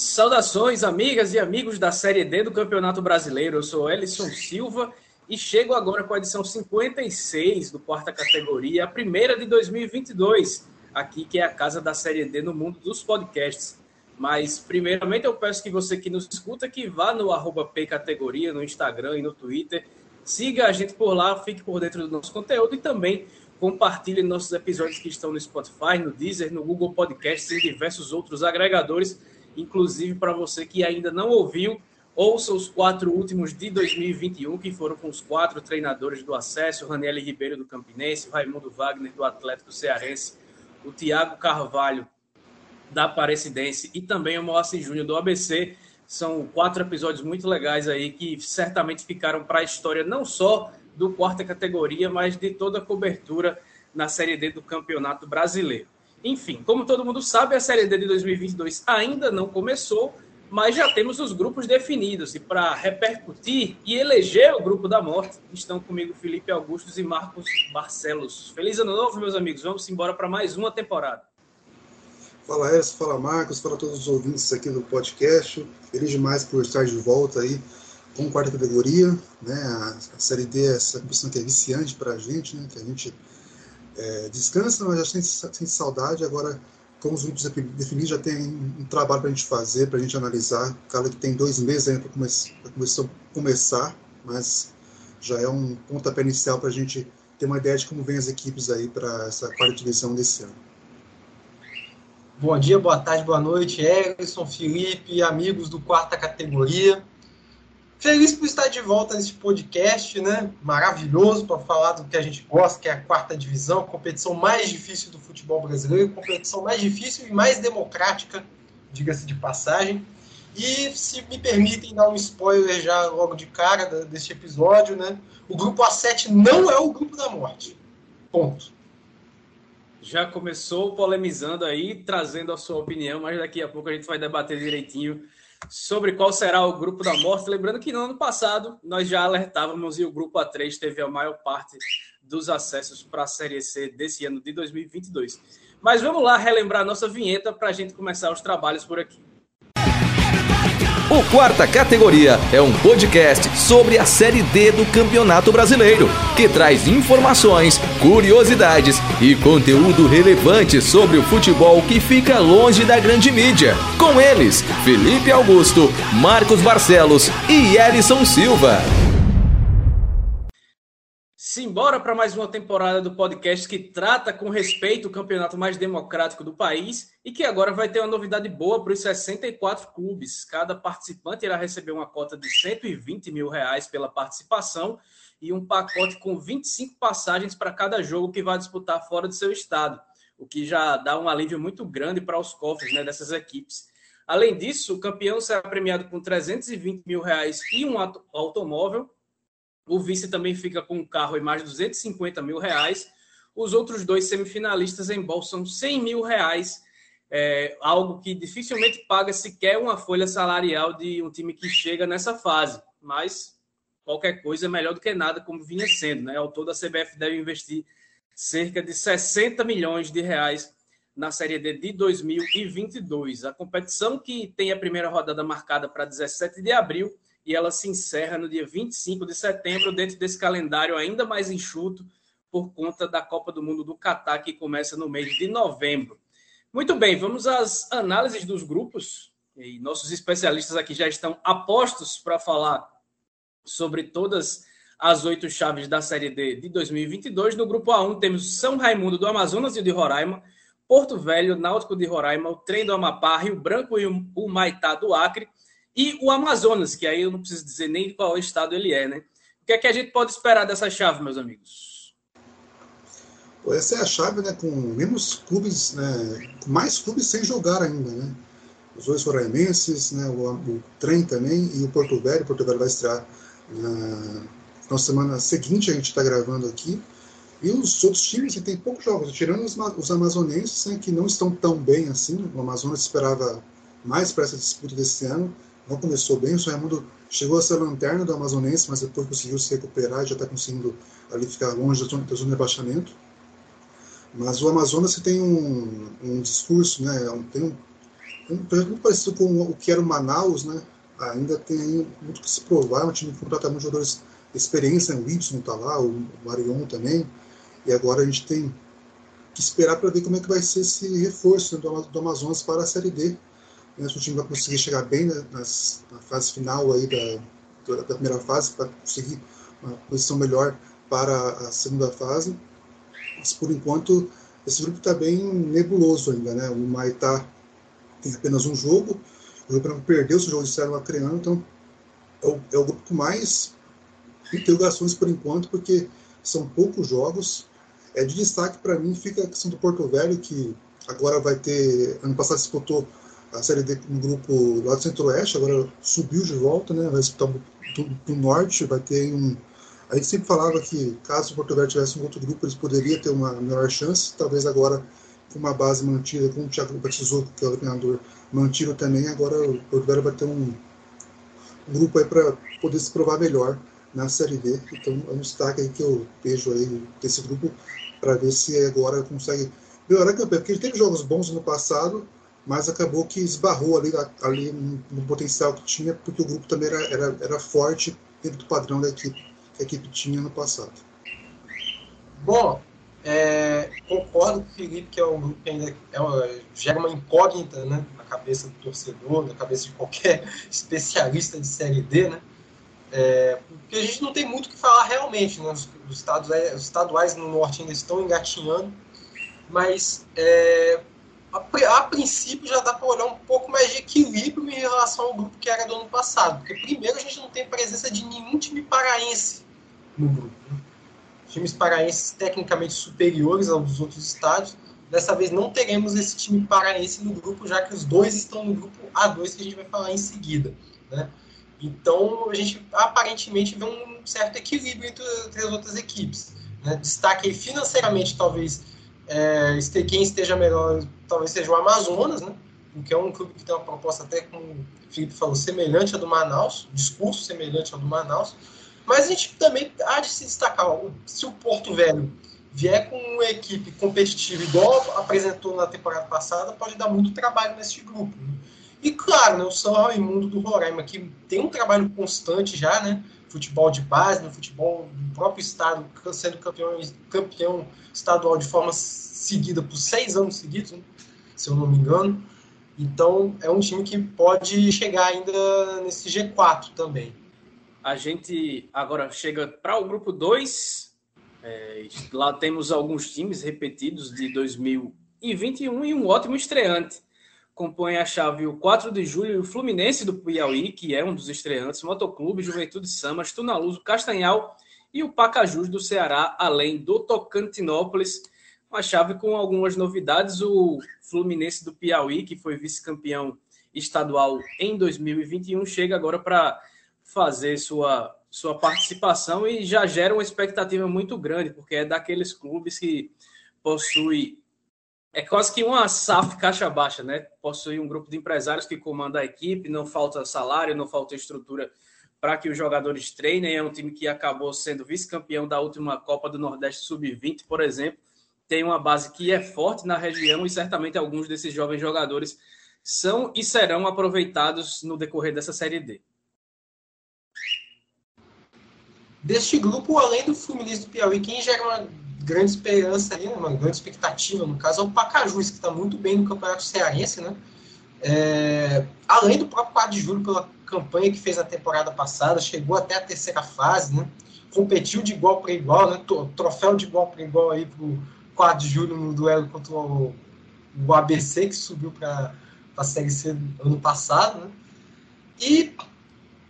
Saudações, amigas e amigos da Série D do Campeonato Brasileiro. Eu sou Ellison Silva e chego agora com a edição 56 do quarta categoria, a primeira de 2022, aqui que é a casa da Série D no mundo dos podcasts. Mas, primeiramente, eu peço que você que nos escuta, que vá no arroba Pcategoria, no Instagram e no Twitter. Siga a gente por lá, fique por dentro do nosso conteúdo e também compartilhe nossos episódios que estão no Spotify, no Deezer, no Google Podcasts e diversos outros agregadores Inclusive, para você que ainda não ouviu, ouça os quatro últimos de 2021, que foram com os quatro treinadores do acesso: o Raniel Ribeiro do Campinense, o Raimundo Wagner do Atlético Cearense, o Tiago Carvalho da Aparecidense e também o Moacir Júnior do ABC. São quatro episódios muito legais aí que certamente ficaram para a história não só do quarta categoria, mas de toda a cobertura na Série D do Campeonato Brasileiro. Enfim, como todo mundo sabe, a Série D de 2022 ainda não começou, mas já temos os grupos definidos. E para repercutir e eleger o grupo da morte, estão comigo Felipe Augustos e Marcos Barcelos. Feliz ano novo, meus amigos. Vamos embora para mais uma temporada. Fala Edson, fala Marcos, fala todos os ouvintes aqui do podcast. Feliz demais por estar de volta aí com quarta categoria. Né? A, Série D é essa competição que é viciante para a gente, né? que a gente é, descansa, mas já sente, sente saudade. Agora, com os grupos definidos, já tem um trabalho para a gente fazer, para a gente analisar. Cara que tem dois meses ainda para come começar, mas já é um pontapé inicial para a gente ter uma ideia de como vem as equipes aí para essa quarta divisão desse ano. Bom dia, boa tarde, boa noite, Everson, Felipe, amigos do quarta categoria. Feliz por estar de volta nesse podcast, né? Maravilhoso para falar do que a gente gosta, que é a quarta divisão, competição mais difícil do futebol brasileiro, competição mais difícil e mais democrática, diga-se de passagem. E se me permitem dar um spoiler já logo de cara deste episódio, né? O grupo A7 não é o grupo da morte. Ponto. Já começou polemizando aí, trazendo a sua opinião, mas daqui a pouco a gente vai debater direitinho sobre qual será o grupo da morte. Lembrando que no ano passado nós já alertávamos e o grupo A3 teve a maior parte dos acessos para a Série C desse ano de 2022. Mas vamos lá relembrar nossa vinheta para a gente começar os trabalhos por aqui. O Quarta Categoria é um podcast sobre a Série D do Campeonato Brasileiro, que traz informações, curiosidades e conteúdo relevante sobre o futebol que fica longe da grande mídia. Com eles, Felipe Augusto, Marcos Barcelos e Elison Silva. Simbora para mais uma temporada do podcast que trata com respeito o campeonato mais democrático do país e que agora vai ter uma novidade boa para os 64 clubes. Cada participante irá receber uma cota de 120 mil reais pela participação e um pacote com 25 passagens para cada jogo que vai disputar fora do seu estado, o que já dá um alívio muito grande para os cofres né, dessas equipes. Além disso, o campeão será premiado com 320 mil reais e um automóvel o vice também fica com um carro e mais de 250 mil reais. Os outros dois semifinalistas embolsam 100 mil reais, é, algo que dificilmente paga sequer uma folha salarial de um time que chega nessa fase. Mas qualquer coisa é melhor do que nada, como vinha sendo. Né? Ao todo, a CBF deve investir cerca de 60 milhões de reais na Série D de 2022. A competição, que tem a primeira rodada marcada para 17 de abril, e ela se encerra no dia 25 de setembro, dentro desse calendário ainda mais enxuto, por conta da Copa do Mundo do Catar, que começa no mês de novembro. Muito bem, vamos às análises dos grupos. E nossos especialistas aqui já estão apostos para falar sobre todas as oito chaves da Série D de 2022. No grupo A1 temos São Raimundo do Amazonas e de Roraima, Porto Velho, Náutico de Roraima, o Trem do Amapá, Rio Branco e o Maitá do Acre e o Amazonas, que aí eu não preciso dizer nem qual estado ele é, né? O que é que a gente pode esperar dessa chave, meus amigos? Pô, essa é a chave, né? Com menos clubes, né? Mais clubes sem jogar ainda, né? Os dois foraimenses, né? O, o Trem também e o Porto Velho. O Porto Velho vai estrear na, na semana seguinte, a gente está gravando aqui. E os outros times que tem poucos jogos, tirando os, os amazonenses, né, que não estão tão bem assim. O Amazonas esperava mais para essa disputa desse ano não começou bem, o São Raimundo chegou a ser lanterna do Amazonense, mas depois conseguiu se recuperar e já está conseguindo ali ficar longe da zona, da zona de rebaixamento. Mas o Amazonas tem um, um discurso, né, tem um, um projeto muito parecido com o que era o Manaus, né? Ainda tem muito que se provar, é um time que contrata muitos jogadores de experiência, o Ibson está lá, o Marion também, e agora a gente tem que esperar para ver como é que vai ser esse reforço né, do, do Amazonas para a Série D. Se o time vai conseguir chegar bem né, nas, na fase final aí da, da primeira fase, para conseguir uma posição melhor para a segunda fase. Mas por enquanto esse grupo está bem nebuloso ainda, né? O Maitá tem apenas um jogo, o Branco perdeu seu jogo de estreia no Acreano, então é o, é o grupo com mais interrogações por enquanto, porque são poucos jogos. É de destaque para mim fica a questão do Porto Velho, que agora vai ter. Ano passado disputou a Série D no grupo lá do Centro-Oeste, agora subiu de volta, né? Vai disputar do, Norte, vai ter um. A gente sempre falava que caso o Porto Velho tivesse um outro grupo, eles poderiam ter uma melhor chance. Talvez agora, com uma base mantida, com o Thiago Batizou, que é o treinador, mantido também, agora o Porto Velho vai ter um, um grupo aí para poder se provar melhor na Série D. Então é um destaque aí que eu vejo aí desse grupo para ver se agora consegue melhorar a campanha. Porque ele teve jogos bons no passado, mas acabou que esbarrou ali, ali no potencial que tinha, porque o grupo também era, era, era forte dentro do padrão da equipe que a equipe tinha no passado. Bom, é, concordo com o Felipe que é um grupo que ainda é uma, gera uma incógnita né, na cabeça do torcedor, na cabeça de qualquer especialista de Série D, né? É, porque a gente não tem muito o que falar realmente, né? Os, os, estaduais, os estaduais no norte ainda estão engatinhando, mas é, a, a, princípio já dá para olhar um pouco mais de equilíbrio em relação ao grupo que era do ano passado. Porque primeiro a gente não tem presença de nenhum time paraense no grupo. Né? Times paraenses tecnicamente superiores aos outros estados. Dessa vez não teremos esse time paraense no grupo, já que os dois estão no grupo A2 que a gente vai falar em seguida. Né? Então, a gente aparentemente vê um certo equilíbrio entre, entre as outras equipes. Né? Destaque financeiramente, talvez, é, quem esteja melhor, talvez seja o Amazonas, né? porque é um clube que tem uma proposta até, como o Felipe falou, semelhante ao do Manaus, discurso semelhante ao do Manaus, mas a gente também há de se destacar, se o Porto Velho vier com uma equipe competitiva igual apresentou na temporada passada, pode dar muito trabalho nesse grupo. Né? E claro, né, o São Raimundo do Roraima, que tem um trabalho constante já, né? Futebol de base, no futebol do próprio estado, sendo campeão, campeão estadual de forma seguida por seis anos seguidos, né, se eu não me engano. Então é um time que pode chegar ainda nesse G4 também. A gente agora chega para o grupo 2. É, lá temos alguns times repetidos de 2021 e um ótimo estreante compõe a chave o 4 de julho e o Fluminense do Piauí, que é um dos estreantes, Motoclube, Juventude Samas, Tunaluso, Castanhal e o Pacajus do Ceará, além do Tocantinópolis. Uma chave com algumas novidades, o Fluminense do Piauí, que foi vice-campeão estadual em 2021, chega agora para fazer sua, sua participação e já gera uma expectativa muito grande, porque é daqueles clubes que possui é quase que uma SAF caixa baixa, né? Possui um grupo de empresários que comanda a equipe, não falta salário, não falta estrutura para que os jogadores treinem. É um time que acabou sendo vice-campeão da última Copa do Nordeste Sub-20, por exemplo. Tem uma base que é forte na região e certamente alguns desses jovens jogadores são e serão aproveitados no decorrer dessa Série D. Deste grupo, além do Fluminense do Piauí, quem gera uma grande esperança aí, né, uma grande expectativa, no caso, é o Pacajus, que está muito bem no Campeonato Cearense, né? É, além do próprio 4 de julho, pela campanha que fez na temporada passada, chegou até a terceira fase, né? Competiu de igual para igual, né? Troféu de igual para igual aí pro 4 de julho no duelo contra o, o ABC, que subiu para a Série C ano passado, né? E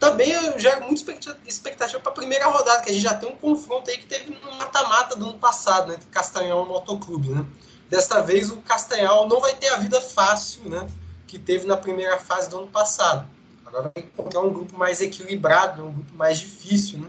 também eu gero muita expectativa para a primeira rodada, que a gente já tem um confronto aí que teve no mata-mata do ano passado, né, entre Castanhal e Motoclube, né? Desta vez o Castanhal não vai ter a vida fácil, né, que teve na primeira fase do ano passado. Agora vai encontrar um grupo mais equilibrado, um grupo mais difícil, né?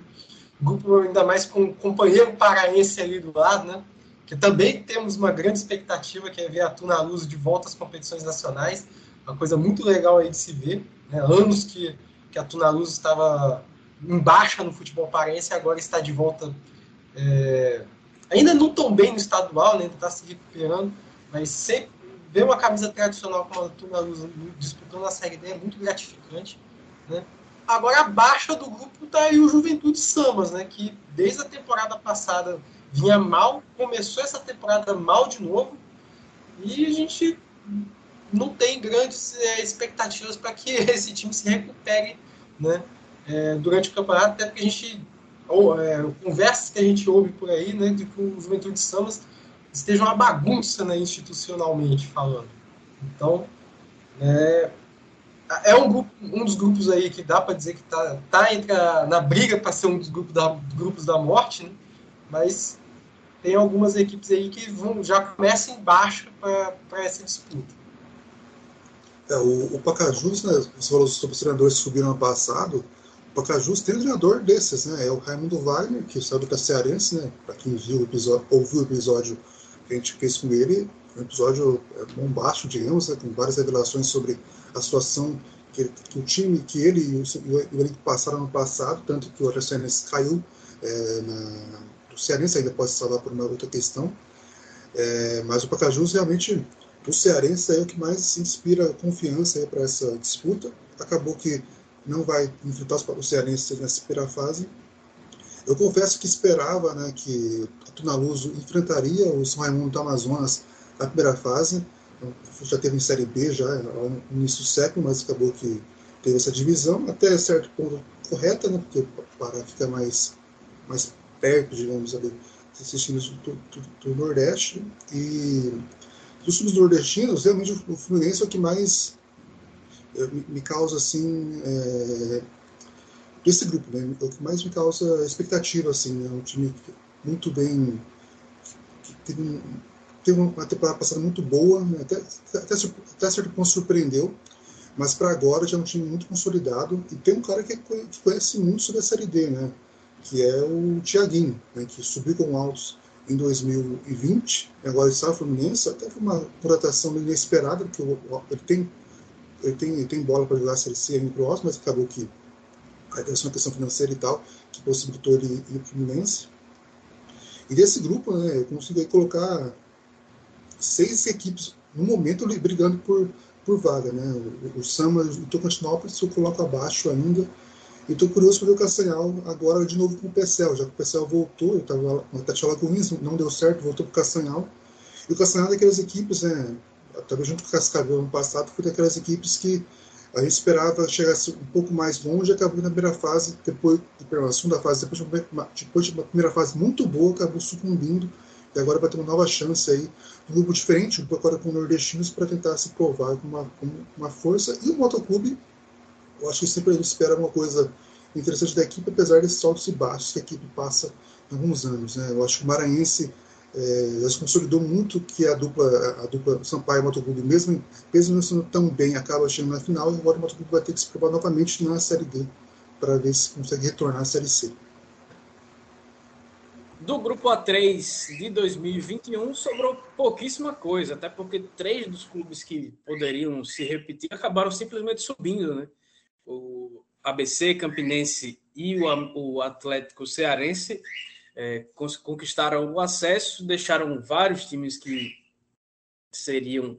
Um grupo ainda mais com um companheiro paraense ali do lado, né? Que também temos uma grande expectativa, que é ver a Tuna Luz de volta às competições nacionais. Uma coisa muito legal aí de se ver, né? Anos que que a Tunaluz estava em baixa no futebol parense, agora está de volta. É, ainda não tão bem no estadual, né, está se recuperando, mas sempre ver uma camisa tradicional como a do Tunaluz disputando a Série D é muito gratificante. Né? Agora, abaixo do grupo está aí o Juventude Samas, né? que desde a temporada passada vinha mal, começou essa temporada mal de novo, e a gente não tem grandes é, expectativas para que esse time se recupere né, é, durante o campeonato, até porque a gente, ou, é, conversas que a gente ouve por aí, né, de que o Juventude Samas esteja uma bagunça né, institucionalmente falando. Então, é, é um, grupo, um dos grupos aí que dá para dizer que está tá a, na briga para ser um dos grupos da, grupos da morte, né, mas tem algumas equipes aí que vão, já começam embaixo para essa disputa. É, o, o Pacajus, né, você falou sobre os treinadores que subiram ano passado, o Pacajus tem um treinador desses, né, é o Raimundo Wagner, que saiu da Cearense, né, para quem viu o episódio, ouviu o episódio que a gente fez com ele, um episódio é, bombástico, digamos, né, com várias revelações sobre a situação que, que o time, que ele e o, o elenco passaram no passado, tanto que o Cearense caiu é, na, o Cearense ainda pode salvar por uma outra questão, é, mas o Pacajus realmente, o Cearense é o que mais inspira confiança para essa disputa. Acabou que não vai enfrentar o Cearense nessa primeira fase. Eu confesso que esperava né, que a Tunaluso enfrentaria o São Raimundo do Amazonas na primeira fase. Já teve em Série B já no início do século, mas acabou que teve essa divisão, até certo ponto correta, né, porque para ficar mais, mais perto, digamos, ali, times do, do, do, Nordeste. E dos times nordestinos, realmente o Fluminense é o que mais eh, me, causa, assim, é, desse grupo, né? É o que mais me causa expectativa, assim, é um time muito bem, que teve, teve uma temporada passada muito boa, né? até, até, até certo ponto surpreendeu, mas para agora já é um time muito consolidado e tem um cara que, que conhece muito sobre a Série D, né? que é o Thiaguinho, né, que subiu com Altos em 2020, agora no Fluminense, até foi uma contratação inesperada, porque ele tem, ele tem, ele tem bola para jogar a Série C no próximo, mas acabou que a uma questão financeira e tal, que possibilitou ele ir para o Fluminense. E desse grupo, né, eu consegui colocar seis equipes no momento brigando por, por vaga. Né? O, o Sama e o Tocantinópolis eu coloco abaixo ainda, e estou curioso para ver o Castanhal agora de novo com o Pecel, já que o Pecel voltou, ele estava na Tati Gomes, não deu certo, voltou para o Castanhal. E o Castanhal é daquelas equipes, né, talvez junto com o Cascavel ano passado, foi daquelas equipes que a gente esperava chegasse um pouco mais longe, acabou na primeira fase, depois na segunda fase, depois, depois de uma primeira fase muito boa, acabou sucumbindo e agora vai ter uma nova chance aí, um grupo diferente, um pouco agora com nordestinos, para tentar se provar com uma, com uma força. E o Motoclube eu acho que sempre a gente espera uma coisa interessante da equipe, apesar desses altos e baixos que a equipe passa em alguns anos. Né? Eu acho que o Maranhense é, já se consolidou muito que a dupla, a dupla Sampaio e Moto Clube, mesmo, mesmo não sendo tão bem, acaba chegando na final, e agora o Moto Clube vai ter que se provar novamente na Série D para ver se consegue retornar à Série C. Do grupo A3 de 2021 sobrou pouquíssima coisa, até porque três dos clubes que poderiam se repetir acabaram simplesmente subindo, né? O ABC Campinense e o, o Atlético Cearense é, conquistaram o acesso, deixaram vários times que seriam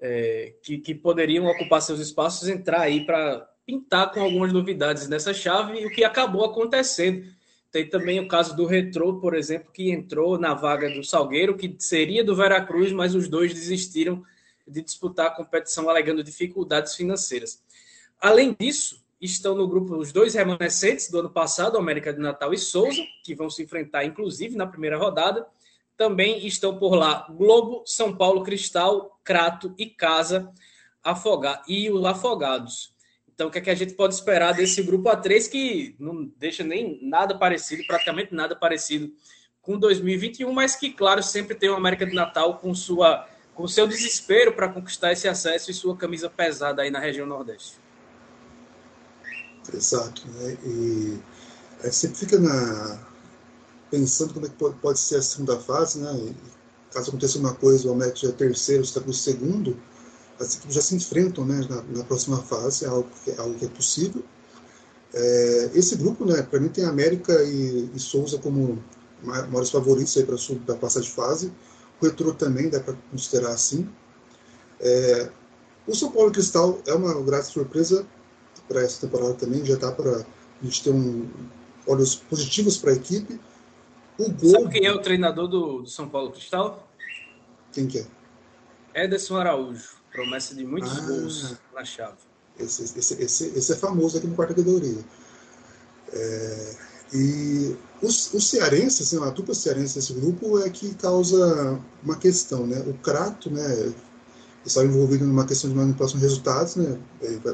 é, que, que, poderiam ocupar seus espaços entrar aí para pintar com algumas novidades nessa chave, o que acabou acontecendo. Tem também o caso do Retrô, por exemplo, que entrou na vaga do Salgueiro, que seria do Veracruz, mas os dois desistiram de disputar a competição alegando dificuldades financeiras. Além disso, estão no grupo os dois remanescentes do ano passado, América de Natal e Souza, que vão se enfrentar, inclusive, na primeira rodada. Também estão por lá Globo, São Paulo Cristal, Crato e Casa Afogar, e os Afogados. Então, o que, é que a gente pode esperar desse grupo A3 que não deixa nem nada parecido, praticamente nada parecido com 2021, mas que, claro, sempre tem o América de Natal com sua com seu desespero para conquistar esse acesso e sua camisa pesada aí na região Nordeste. Exato. Né? E a gente sempre fica na, pensando como é que pode, ser a segunda fase, né? E, caso aconteça uma coisa, o América já é terceiro, está para o segundo, as equipes já se enfrentam né, na, na, próxima fase, é algo que é, algo que é possível. É, esse grupo, né, para mim, tem América e, e Souza como maiores favoritos para a passar de fase. O Retro também dá para considerar assim. É, o São Paulo Cristal é uma grata surpresa para essa temporada também, já está para a gente ter um, olhos positivos para a equipe. O gol... Sabe quem é o treinador do, do, São Paulo Cristal? Quem que é? Ederson Araújo, promessa de muitos ah, gols na chave. Esse, esse, esse, esse, é famoso aqui no quarta categoria. É, e os, os cearenses, assim, a dupla cearense desse grupo é que causa uma questão, né? O Crato, né, está envolvido numa questão de manipulação de resultados, né?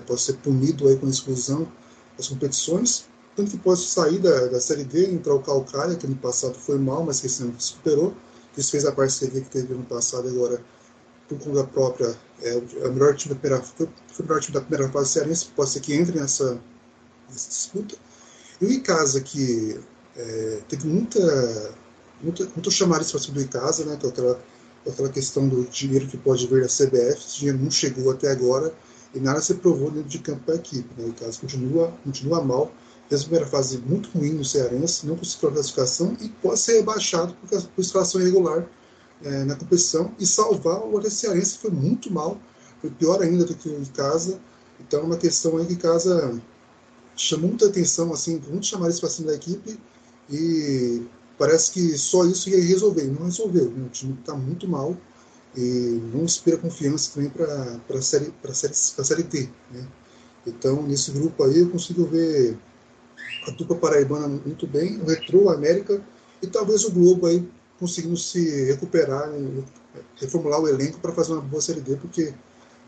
pode ser punido aí com exclusão das competições, tanto que pode sair da, da Série D, entrar o Calcaia, que no passado foi mal, mas que esse ano superou, fez a parceria que teve no passado agora por conta própria, é, é o melhor time da primeira, foi, foi o melhor time da primeira fase cearense, pode ser que entre nessa, nessa disputa. E o Icasa, que é, teve muita, muita, muito chamariz para cima do Icasa, né, com aquela, aquela questão do dinheiro que pode vir da CBF, esse dinheiro não chegou até agora e nada se provou dentro de campo para a equipe. Né, o Icasa continua, continua mal, fez a primeira fase muito ruim no Cearense, não conseguiu a classificação e pode ser rebaixado por, por escalação irregular é, na competição e salvar o Atlético Cearense, que foi muito mal, foi pior ainda do que o Casa. Então é uma questão aí que Casa chamou muita atenção, assim, muito chamar isso para cima da equipe e parece que só isso ia resolver. Não resolveu. Né? O time está muito mal e não inspira confiança também para a série, série, série T. Né? Então, nesse grupo aí, eu consigo ver a dupla paraibana muito bem, o Retro, a América e talvez o Globo aí conseguindo se recuperar e reformular o elenco para fazer uma boa Série D, porque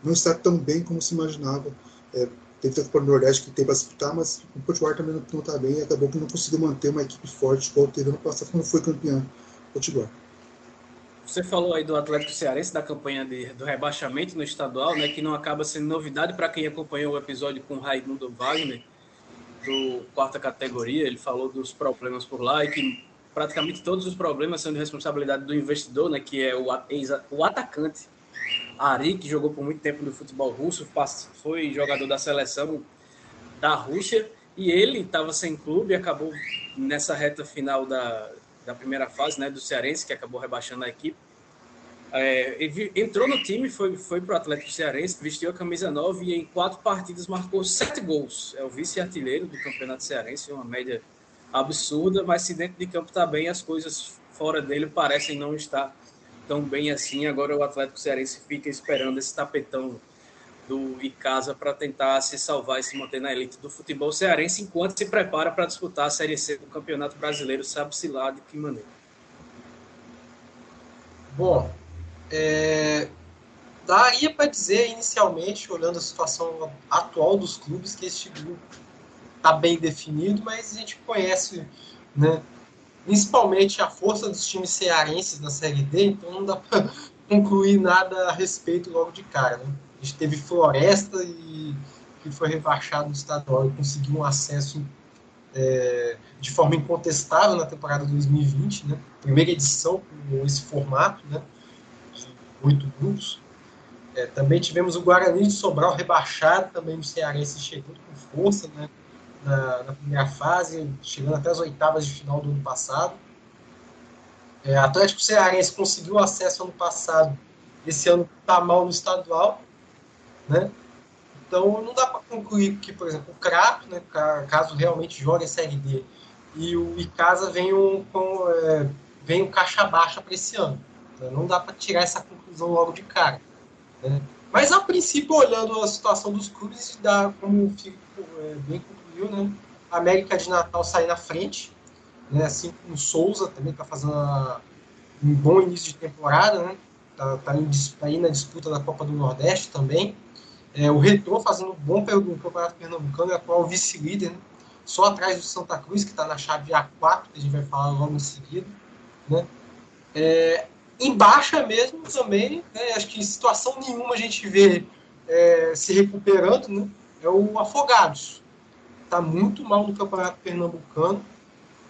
não está tão bem como se imaginava. É, teve a Copa do Nordeste que tem para disputar, mas o Potiguar também não está bem e acabou que não conseguiu manter uma equipe forte igual teve ano passado, quando foi campeão Potiguar. Você falou aí do Atlético Cearense, da campanha de, do rebaixamento no estadual, né, que não acaba sendo novidade para quem acompanhou o episódio com o Raimundo Wagner, do quarta categoria. Ele falou dos problemas por lá e que praticamente todos os problemas são de responsabilidade do investidor, né, que é o, o atacante Ari, que jogou por muito tempo no futebol russo, foi jogador da seleção da Rússia, e ele estava sem clube acabou nessa reta final da, da primeira fase, né, do Cearense, que acabou rebaixando a equipe. É, entrou no time, foi, foi para o Atlético Cearense, vestiu a camisa 9 e em quatro partidas marcou sete gols. É o vice-artilheiro do Campeonato Cearense, uma média absurda, mas se dentro de campo está bem, as coisas fora dele parecem não estar tão bem assim. Agora o Atlético Cearense fica esperando esse tapetão do Icasa para tentar se salvar e se manter na elite do futebol cearense, enquanto se prepara para disputar a Série C do Campeonato Brasileiro, sabe-se lá de que maneira. Bom, é, daria para dizer inicialmente, olhando a situação atual dos clubes, que este grupo está bem definido, mas a gente conhece né, principalmente a força dos times cearenses na Série D, então não dá para concluir nada a respeito logo de cara. Né? A gente teve Floresta e que foi rebaixado no estadual e conseguiu um acesso é, de forma incontestável na temporada 2020, né? primeira edição com esse formato, né? de oito grupos. É, também tivemos o Guarani de Sobral rebaixado, também o Cearense chegando com força, né? Na, na, primeira fase, chegando até as oitavas de final do ano passado. É, Atlético Cearense conseguiu acesso ano passado, esse ano está mal no estadual, né? Então não dá para concluir que, por exemplo, o Crato, né, caso realmente jogue a Série D, e o Icasa venham com é, venham caixa baixa para esse ano. Né? Não dá para tirar essa conclusão logo de cara. Né? Mas a princípio, olhando a situação dos clubes, dá como fico é, bem viu, né? A América de Natal sair na frente, né? Assim como Souza também está fazendo um bom início de temporada, né? Tá, tá, tá aí na disputa da Copa do Nordeste também. É, o Retrô fazendo um bom pelo Campeonato Pernambucano, é atual vice-líder, né? só atrás do Santa Cruz, que está na chave A4, que a gente vai falar logo em seguida. Né? É, em baixa mesmo também, né? acho que em situação nenhuma a gente vê é, se recuperando, né? é o Afogados está muito mal no Campeonato Pernambucano.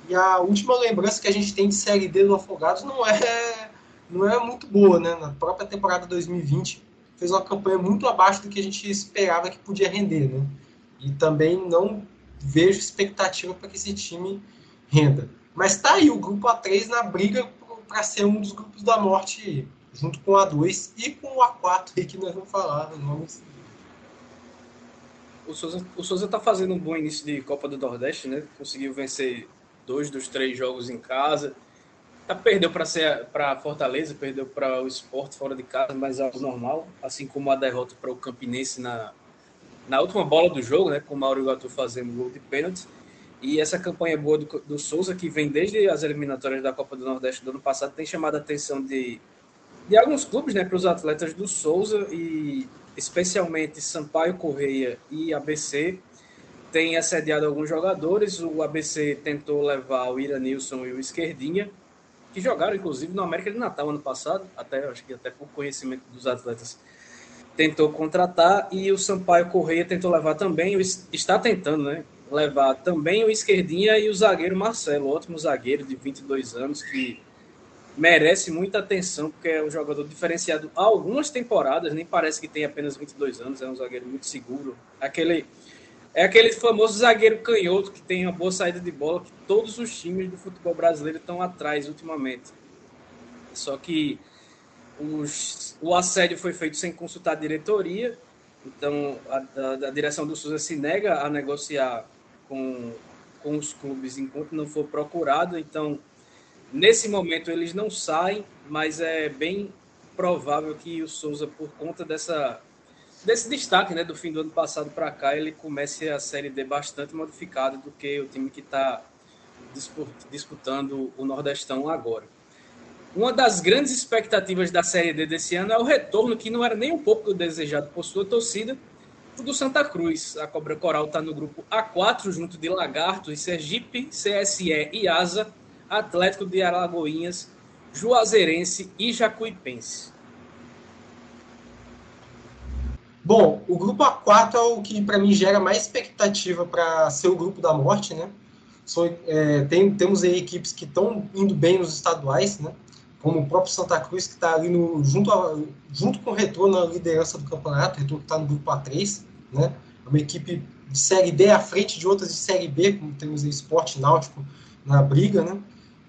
E a última lembrança que a gente tem de Série D do Afogados não é, não é muito boa, né? Na própria temporada 2020 fez uma campanha muito abaixo do que a gente esperava que podia render, né? E também não vejo expectativa para que esse time renda. Mas tá aí o grupo A3 na briga para ser um dos grupos da morte junto com o A2 e com o A4 aí que nós vamos falar os nomes. O Souza, o Souza tá fazendo um bom início de Copa do Nordeste, né? Conseguiu vencer dois dos três jogos em casa. Tá, perdeu para Fortaleza, perdeu para o Sport fora de casa, mas é algo normal, assim como a derrota para o Campinense na, na última bola do jogo, né, com o Mauro Iguatu fazendo gol de pênalti. E essa campanha boa do, do Souza, que vem desde as eliminatórias da Copa do Nordeste do ano passado, tem chamado a atenção de, de alguns clubes, né, para os atletas do Souza e especialmente Sampaio Correia e ABC tem assediado alguns jogadores. O ABC tentou levar o Iranilson e o Esquerdinha, que jogaram inclusive no América de Natal ano passado, até acho que até por conhecimento dos atletas tentou contratar e o Sampaio Correia tentou levar também, está tentando, né? Levar também o esquerdinha e o zagueiro Marcelo, ótimo zagueiro de 22 anos que merece muita atenção porque é um jogador diferenciado há algumas temporadas, nem parece que tem apenas 22 anos, é um zagueiro muito seguro. Aquele é aquele famoso zagueiro canhoto que tem uma boa saída de bola que todos os times do futebol brasileiro estão atrás ultimamente. Só que os, o assédio foi feito sem consultar a diretoria, então a, a, a direção do Souza se nega a negociar com, com os clubes enquanto não for procurado. Então, nesse momento, eles não saem, mas é bem provável que o Souza, por conta dessa, desse destaque né, do fim do ano passado para cá, ele comece a Série D bastante modificado do que o time que está disputando o Nordestão agora. Uma das grandes expectativas da Série D desse ano é o retorno, que não era nem um pouco desejado por sua torcida, do Santa Cruz. A Cobra Coral está no grupo A4, junto de Lagartos, Sergipe, CSE e Asa, Atlético de Alagoinhas, Juazeirense e Jacuipense. Bom, o grupo A4 é o que para mim gera mais expectativa para ser o grupo da morte, né? So, é, tem, temos aí equipes que estão indo bem nos estaduais, né? como o próprio Santa Cruz, que está ali no, junto, a, junto com o Retorno na liderança do campeonato, o Retorno está no grupo A3, né? É uma equipe de Série D à frente de outras de Série B, como temos o Esporte Náutico na briga, né?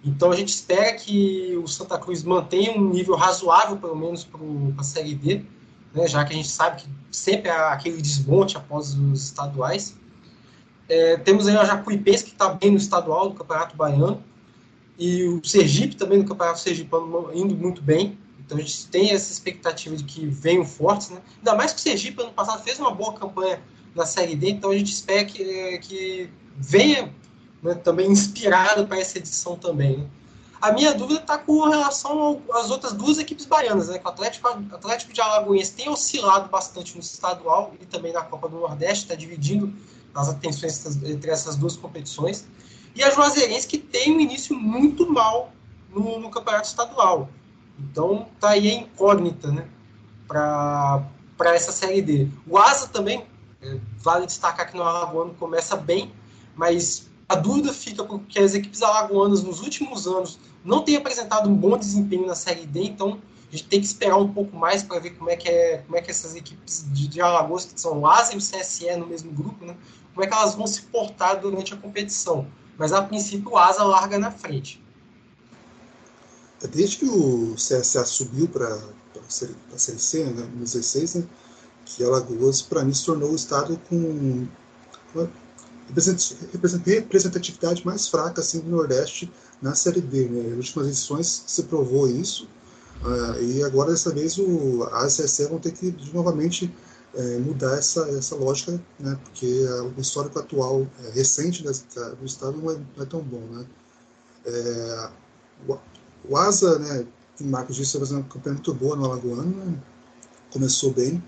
Então a gente espera que o Santa Cruz mantenha um nível razoável, pelo menos, para a Série D, né? já que a gente sabe que sempre há aquele desmonte após os estaduais. É, temos aí o Jacuipense, que está bem no estadual do Campeonato Baiano, e o Sergipe também no Campeonato Sergipano indo muito bem. Então a gente tem essa expectativa de que venham fortes, né? Ainda mais que o Sergipe ano passado fez uma boa campanha na Série D, então a gente espera que, que venha né, também inspirado para essa edição também. Né? A minha dúvida está com relação às outras duas equipes baianas, né? Que o Atlético, Atlético de Alagoas tem oscilado bastante no estadual e também na Copa do Nordeste, está dividindo as atenções entre essas duas competições. E a Juazeirense, que tem um início muito mal no, no campeonato estadual. Então, tá aí a incógnita, né? Para essa Série D. O Asa também, é, vale destacar que no Alagoano começa bem, mas a dúvida fica porque as equipes alagoanas nos últimos anos não têm apresentado um bom desempenho na Série D, então a gente tem que esperar um pouco mais para ver como é que é, como é que essas equipes de, de Alagoas, que são o Asa e o CSE no mesmo grupo, né, como é que elas vão se portar durante a competição mas a princípio o Asa larga na frente. É desde que o CSA subiu para a Série C, né, no 16, né, que Alagoas, para mim, se tornou o estado com representatividade mais fraca assim, do Nordeste na Série D. Né. Nas últimas edições se provou isso, uh, e agora, dessa vez, o, a CSE vão ter que novamente é, mudar essa, essa lógica, né, porque o histórico atual, é, recente do Estado não é, não é, tão bom. Né. É, o, o Asa, né, o Marcos disse, fazendo uma campanha muito boa no Alagoano, né, começou bem,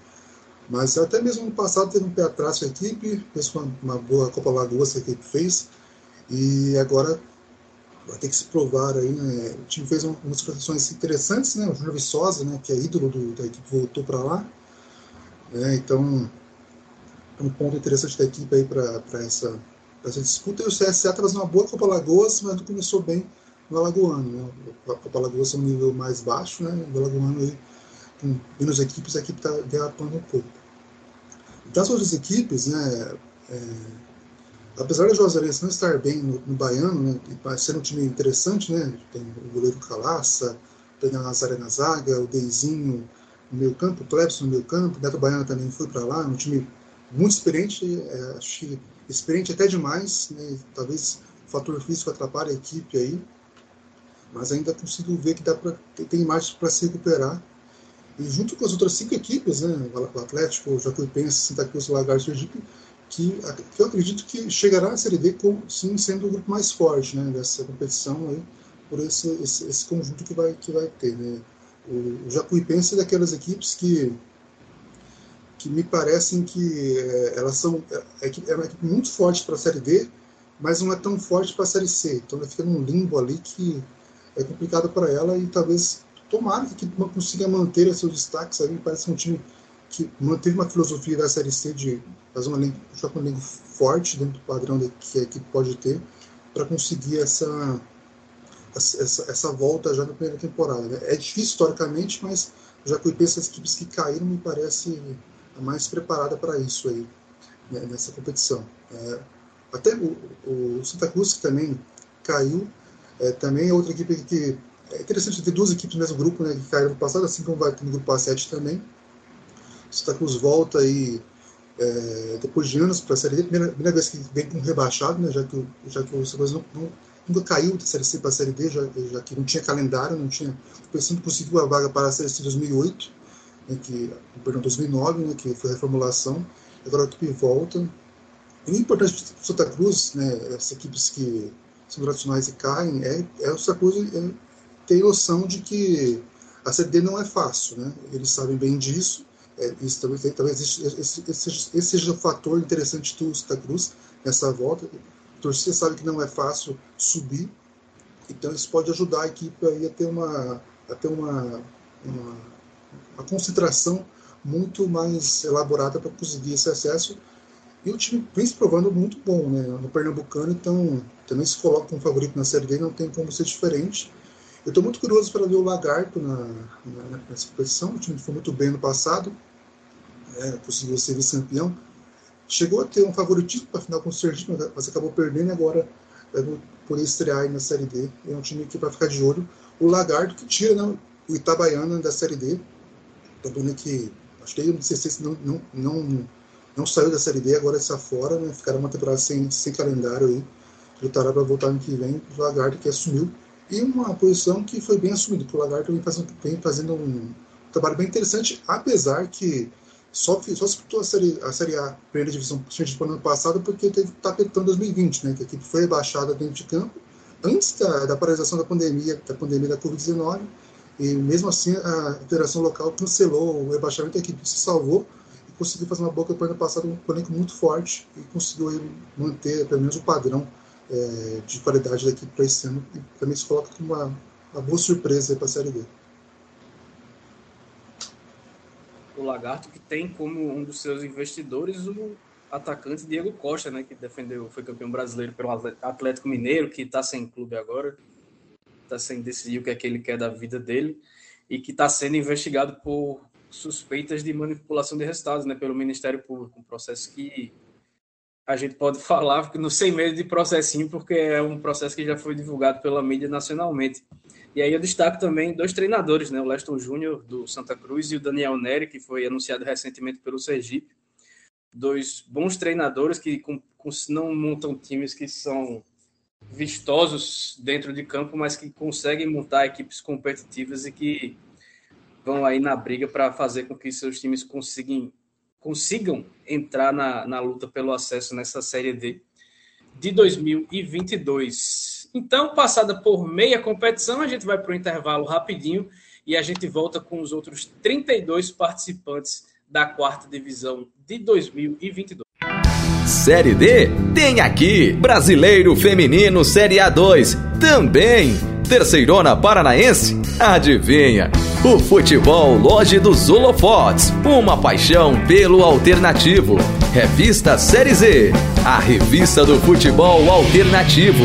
mas até mesmo no passado teve um pé atrás com a equipe, fez uma, uma boa Copa Lagoas que a equipe fez, e agora vai ter que se provar aí, né? O time fez umas contratações interessantes, né? O Júnior Viçosa, né, que é ídolo do, da equipe, voltou para lá. Né? Então, é um ponto interessante da equipe aí para essa, essa disputa. E o CSA traz uma boa Copa Lagoas, mas não começou bem no Alagoano. Né? A Copa Lagoas é um nível mais baixo, né? o Alagoano aí, com menos equipes, a equipe está derrapando um pouco. Das outras equipes, né, é, apesar da Juazeirense não estar bem no, no Baiano, né, e ser um time interessante, né, tem o goleiro Calaça, Daniel Nazaré na zaga, o Deizinho no meio campo, o Clebson no meio campo, o Neto Baiano também foi para lá, um time muito experiente, é, acho que experiente até demais, né? talvez o fator físico atrapalhe a equipe aí, mas ainda consigo ver que dá pra, tem margem para se recuperar. Junto com as outras cinco equipes, né, o Atlético, o Jacuipense, Santa Cruz, Lagarto Sergipe, que, que eu acredito que chegará à Série D com, sim, sendo o grupo mais forte né, dessa competição aí, por esse, esse, esse, conjunto que vai, que vai ter. Né. O, o Jacuipense é daquelas equipes que, que me parecem que é, elas são é, é, uma equipe muito forte para a Série D, mas não é tão forte para a Série C. Então ela fica num limbo ali que é complicado para ela e talvez tomara que a equipe consiga manter seus destaques. Ali parece um time que manteve uma filosofia da Série C de fazer um elenco, um elenco forte dentro do padrão que a equipe pode ter para conseguir essa, essa, essa, volta já na primeira temporada. Né? É difícil historicamente, mas já que eu penso as equipes que caíram me parece a mais preparada para isso aí né, nessa competição. É, até o, o, Santa Cruz que também caiu, é, também é outra equipe que é interessante ter duas equipes no mesmo grupo, né, que caíram no passado, assim como vai ter no grupo A7 também. Santa Cruz volta aí é, depois de anos para a Série D, primeira, primeira vez que vem com rebaixado, né, já que, já que o Santa Cruz não, não, nunca caiu da Série C para a Série D, já, já, que não tinha calendário, não tinha. Foi sempre conseguiu a vaga para a Série C 2008, né, que, perdão, 2009, né, que foi a reformulação. Agora a equipe volta. E o importante para o Santa Cruz, né, essas equipes que são tradicionais e caem, é, é o Santa Cruz é, ter noção de que a Série D não é fácil, né? Eles sabem bem disso é, isso também, talvez esse, esse, seja o fator interessante do Santa Cruz nessa volta. A torcida sabe que não é fácil subir, então isso pode ajudar a equipe aí a ter uma, a ter uma, uma, uma concentração muito mais elaborada para conseguir esse acesso. E o time vem se provando muito bom né, no Pernambucano, então também se coloca como favorito na Série D, não tem como ser diferente. Eu estou muito curioso para ver o Lagarto na, na, nessa competição. O time foi muito bem no passado, é, conseguiu ser vice-campeão. Chegou a ter um favoritismo para a final com o Sergipe, mas acabou perdendo agora é, por estrear na Série D. É um time que vai ficar de olho. O Lagarto, que tira né, o Itabaiana da Série D. Também que acho que CC não, não, não, não saiu da Série D, agora está fora, né? Ficaram uma temporada sem, sem calendário aí. Lutará para voltar ano que vem. O Lagarto que assumiu. E uma posição que foi bem assumida, porque o Lagarto vem fazendo, vem fazendo um trabalho bem interessante, apesar que só, só disputou a série, a série A, primeira divisão, no ano passado, porque teve tapetão 2020, né, que a equipe foi rebaixada dentro de campo, antes da, da paralisação da pandemia, da pandemia da Covid-19, e mesmo assim a federação local cancelou o rebaixamento, a equipe se salvou e conseguiu fazer uma boa campanha no passado, um elenco muito forte, e conseguiu manter pelo menos o padrão é, de qualidade da equipe para esse ano, e também se coloca como uma, uma boa surpresa para a Série B. o Lagarto, que tem como um dos seus investidores o atacante Diego Costa, né, que defendeu, foi campeão brasileiro pelo Atlético Mineiro, que está sem clube agora, está sem decidir o que é que ele quer da vida dele, e que está sendo investigado por suspeitas de manipulação de resultados, né, pelo Ministério Público, um processo que a gente pode falar não sem medo de processinho, porque é um processo que já foi divulgado pela mídia nacionalmente. E aí eu destaco também dois treinadores, né? O Leston Júnior, do Santa Cruz, e o Daniel Neri, que foi anunciado recentemente pelo Sergipe. Dois bons treinadores que com, com, não montam times que são vistosos dentro de campo, mas que conseguem montar equipes competitivas e que vão aí na briga para fazer com que seus times consigam, consigam entrar na, na luta pelo acesso nessa Série D de 2022. Então, passada por meia competição, a gente vai para o intervalo rapidinho e a gente volta com os outros 32 participantes da quarta divisão de 2022. Série D tem aqui Brasileiro Feminino Série A2 também. Terceirona Paranaense? Adivinha? O futebol Loja dos Holofotes, uma paixão pelo alternativo. Revista Série Z, a revista do futebol alternativo.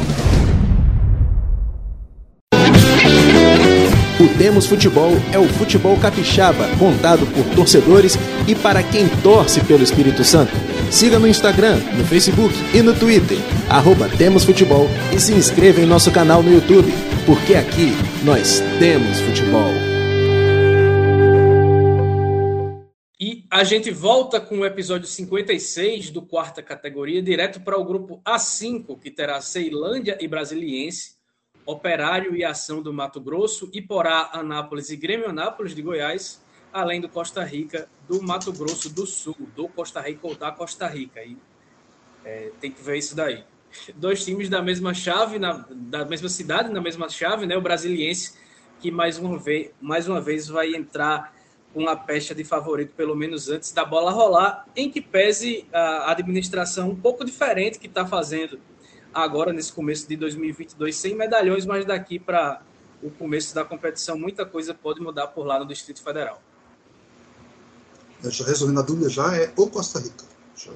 Temos Futebol é o futebol capixaba, contado por torcedores e para quem torce pelo Espírito Santo. Siga no Instagram, no Facebook e no Twitter, arroba Temos Futebol e se inscreva em nosso canal no YouTube, porque aqui nós temos futebol. E a gente volta com o episódio 56 do quarta categoria, direto para o grupo A5, que terá Ceilândia e Brasiliense Operário e Ação do Mato Grosso, Iporá, Anápolis e Grêmio Anápolis de Goiás, além do Costa Rica, do Mato Grosso do Sul, do Costa Rica ou da Costa Rica. E, é, tem que ver isso daí. Dois times da mesma chave, na, da mesma cidade, na mesma chave, né? O Brasiliense, que mais uma vez, mais uma vez vai entrar com a pecha de favorito, pelo menos antes da bola rolar, em que pese a administração um pouco diferente que está fazendo agora nesse começo de 2022 sem medalhões, mas daqui para o começo da competição muita coisa pode mudar por lá no Distrito Federal. Eu já resolvendo a dúvida já é o Costa Rica. Já,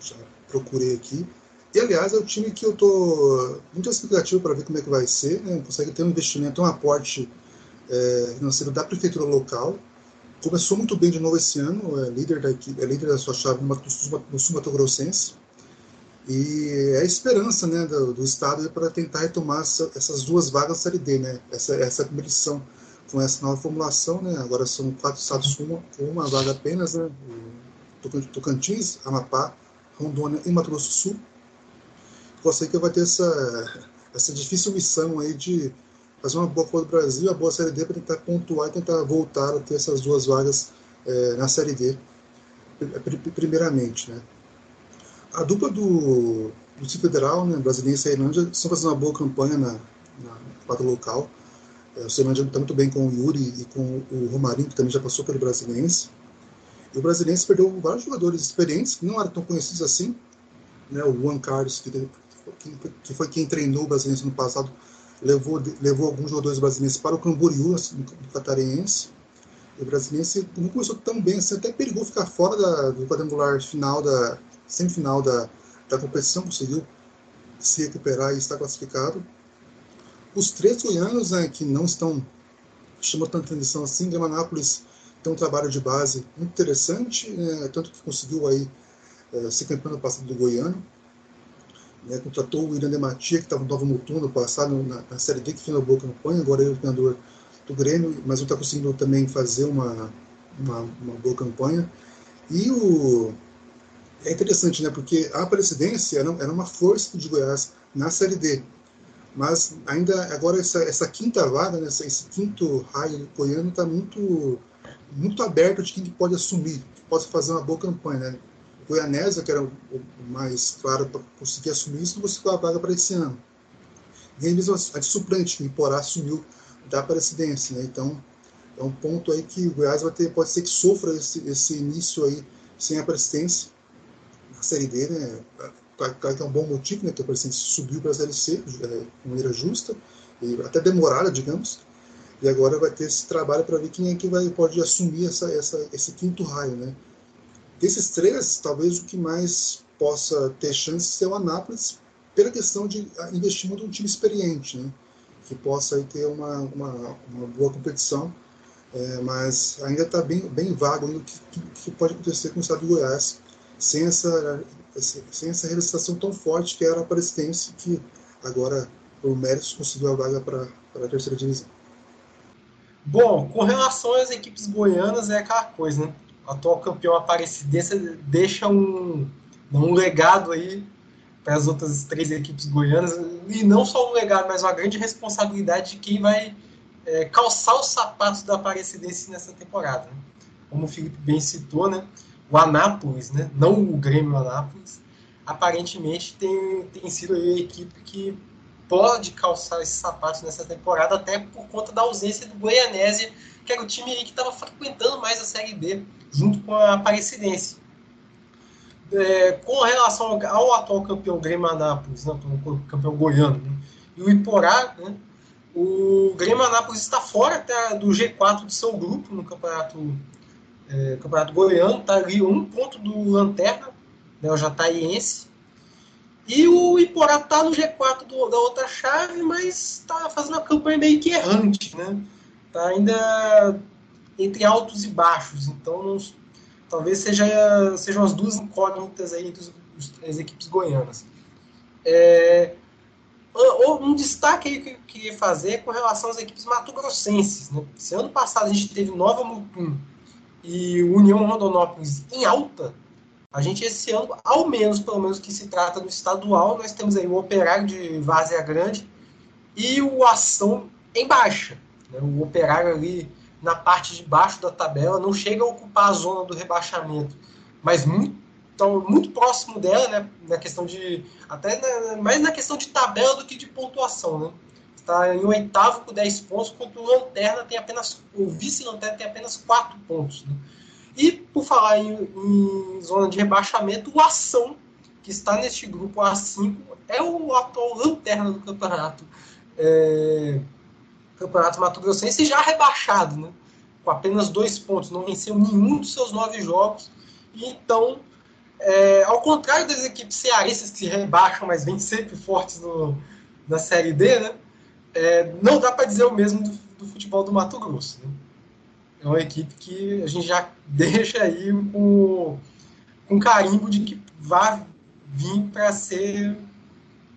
já procurei aqui. E aliás é o time que eu tô muito expectativa para ver como é que vai ser. Né? Consegue ter um investimento, um aporte é, financeiro da prefeitura local. Começou muito bem de novo esse ano, é líder da equipe, é líder da sua chave no Sul Mato Grossense. E é a esperança né, do, do Estado para tentar retomar essa, essas duas vagas da Série D, né? essa, essa competição com essa nova formulação. Né? Agora são quatro estados com uma, com uma vaga apenas, né? Tocantins, Amapá, Rondônia e Mato Grosso do Sul. Você que vai ter essa, essa difícil missão aí de fazer uma boa Copa do Brasil, a boa Série D para tentar pontuar e tentar voltar a ter essas duas vagas é, na Série D, primeiramente. Né? A dupla do, do Federal, né, Brasileiro e Ceilândia, estão fazendo uma boa campanha na, na quadra local. É, o Ceilândia está muito bem com o Yuri e com o Romarinho, que também já passou pelo Brasiliense. E o Brasiliense perdeu vários jogadores experientes, que não eram tão conhecidos assim. Né, o Juan Carlos, que, que foi quem treinou o Brasiliense no passado, levou, levou alguns jogadores brasileiros para o Camboriú, assim, no Catarinense. E o Brasiliense não começou tão bem, assim, até perigou ficar fora da, do quadrangular final da, semifinal da, da competição, conseguiu se recuperar e está classificado. Os três goianos né, que não estão chamando tanta atenção assim, Gramanápolis tem um trabalho de base interessante, né, tanto que conseguiu aí é, ser campeão no passado do Goiano. Né, contratou o Irã Dematia, que estava no Nova Mutum no passado, na, na Série D, que fez uma boa campanha, agora ele é o treinador do Grêmio, mas não está conseguindo também fazer uma, uma, uma boa campanha. E o, é interessante, né? Porque a Aparecidense era, era uma força de Goiás na Série D. Mas ainda agora essa, essa quinta vaga, né, esse quinto raio goiano está muito, muito aberto de quem pode assumir, que pode fazer uma boa campanha. Né? Goianésia, que era o mais claro para conseguir assumir isso, não conseguiu a vaga para esse ano. E mesmo a de suplente, que Porá assumiu da Aparecidense. Né? Então, é um ponto aí que o Goiás vai ter, pode ser que sofra esse, esse início aí sem a Aparecidense Série D, né? Claro que é um bom motivo, né? Que a Aparecidense subiu para a Série C é, de maneira justa, e até demorada, digamos. E agora vai ter esse trabalho para ver quem é que vai, pode assumir essa, essa, esse quinto raio, né? Desses três, talvez o que mais possa ter chance é o Anápolis, pela questão de investimento de um time experiente, né? Que possa aí, ter uma, uma, uma boa competição, é, mas ainda está bem, bem vago o que, que, pode acontecer com o estado de Goiás sem essa, sem essa realização tão forte que era a Aparecidense, que agora, por méritos, conseguiu a vaga para a terceira divisão. Bom, com relação às equipes goianas, é aquela coisa, né? O atual campeão Aparecidense deixa um, um legado aí para as outras três equipes goianas, e não só um legado, mas uma grande responsabilidade de quem vai é, calçar os sapatos da Aparecidense nessa temporada. Né? Como o Felipe bem citou, né? O Anápolis, né, não o Grêmio Anápolis, aparentemente tem, tem sido a equipe que pode calçar esses sapatos nessa temporada, até por conta da ausência do Goianésia, que era o time que estava frequentando mais a Série B, junto com a Aparecidense. É, com relação ao, atual campeão Grêmio Anápolis, né, campeão goiano, né, e o Iporá, né, o Grêmio Anápolis está fora até do G4 do seu grupo no campeonato, é, campeonato goiano, está ali um ponto do Lanterna, né, o Jataiense, e o Iporá está no G4 do, da outra chave, mas está fazendo uma campanha meio que errante, né? Está ainda entre altos e baixos, então não, talvez seja, sejam as duas incógnitas aí entre as equipes goianas. É, um destaque aí que eu queria fazer é com relação às equipes mato-grossenses. Né? Se ano passado a gente teve Nova Mutum e União Rondonópolis em alta, a gente esse ano, ao menos, pelo menos que se trata do estadual, nós temos aí o Operário de Várzea Grande e o Ação em baixa. Né? O Operário ali na parte de baixo da tabela, não chega a ocupar a zona do rebaixamento, mas muito, então, muito próximo dela, né? Na questão de. Até na, mais na questão de tabela do que de pontuação, né? Está em oitavo com 10 pontos, enquanto o Lanterna tem apenas. O vice-lanterna tem apenas 4 pontos. Né? E, por falar em, em, zona de rebaixamento, o Ação, que está neste grupo A5, é o atual lanterna do campeonato. É, campeonato Mato Grossense já rebaixado, né? com apenas dois pontos, não venceu nenhum dos seus nove jogos. Então, é, ao contrário das equipes cearenses que rebaixam, mas vêm sempre fortes no, na Série D, né? É, não dá para dizer o mesmo do, do, futebol do Mato Grosso. Né? É uma equipe que a gente já deixa aí com, com carimbo de que vai vir para ser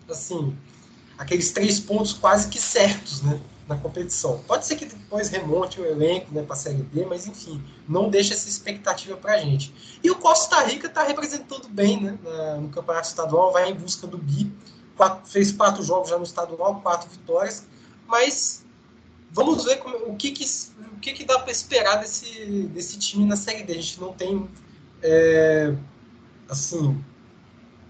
assim aqueles três pontos quase que certos, né? na competição. Pode ser que depois remonte o elenco né, para a Série B, mas enfim, não deixa essa expectativa para a gente. E o Costa Rica está representando bem né, no Campeonato Estadual, vai em busca do bi, quatro, fez quatro jogos já no estadual, quatro vitórias, mas vamos ver como, o, que, que, o que, que dá para esperar desse, desse time na Série D. A gente não tem é, assim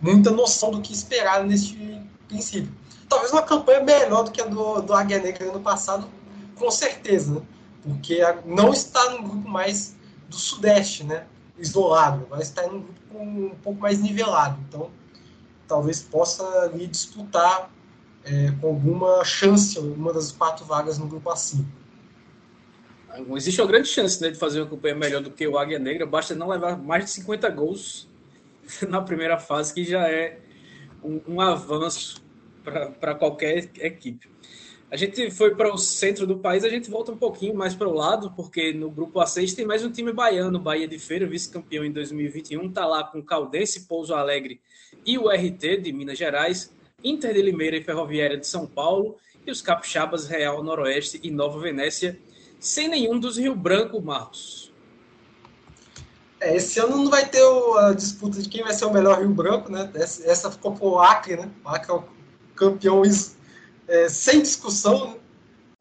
muita noção do que esperar neste princípio talvez uma campanha melhor do que a do, do Águia Negra ano passado, com certeza, né? porque não está no grupo mais do Sudeste, né? isolado, vai estar em um grupo um pouco mais nivelado. Então, talvez possa ali disputar é, com alguma chance uma das quatro vagas no grupo assim. Existe uma grande chance né, de fazer uma campanha melhor do que o Águia Negra, basta não levar mais de 50 gols na primeira fase, que já é um, um avanço para qualquer equipe. A gente foi para o centro do país, a gente volta um pouquinho mais para o lado, porque no grupo A6 tem mais um time baiano, Bahia de Feira, vice-campeão em 2021, está lá com Caldense, Pouso Alegre e o RT de Minas Gerais, Inter de Limeira e Ferroviária de São Paulo, e os Capixabas, Real, Noroeste e Nova Venécia, sem nenhum dos Rio Branco, Marcos. É, esse ano não vai ter a disputa de quem vai ser o melhor Rio Branco, né? Essa, ficou para o Acre, né? O Acre é o campeão é, sem discussão, né?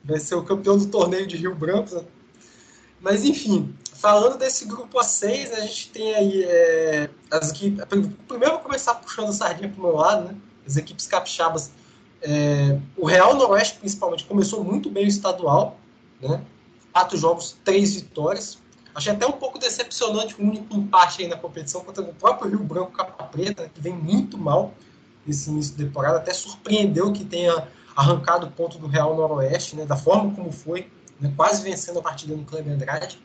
vai ser o campeão do torneio de Rio Branco. Né? Mas, enfim, falando desse grupo A6, a gente tem aí é, as equipes. Primeiro, vou começar puxando a sardinha para o meu lado, né? as equipes capixabas. É, o Real Noroeste, principalmente, começou muito bem o estadual, né? quatro jogos, três vitórias. Achei até um pouco decepcionante o único empate aí na competição contra o próprio Rio Branco Capa Preta, que vem muito mal nesse início de temporada. Até surpreendeu que tenha arrancado o ponto do Real Noroeste, né, da forma como foi, né, quase vencendo a partida no Clube Andrade.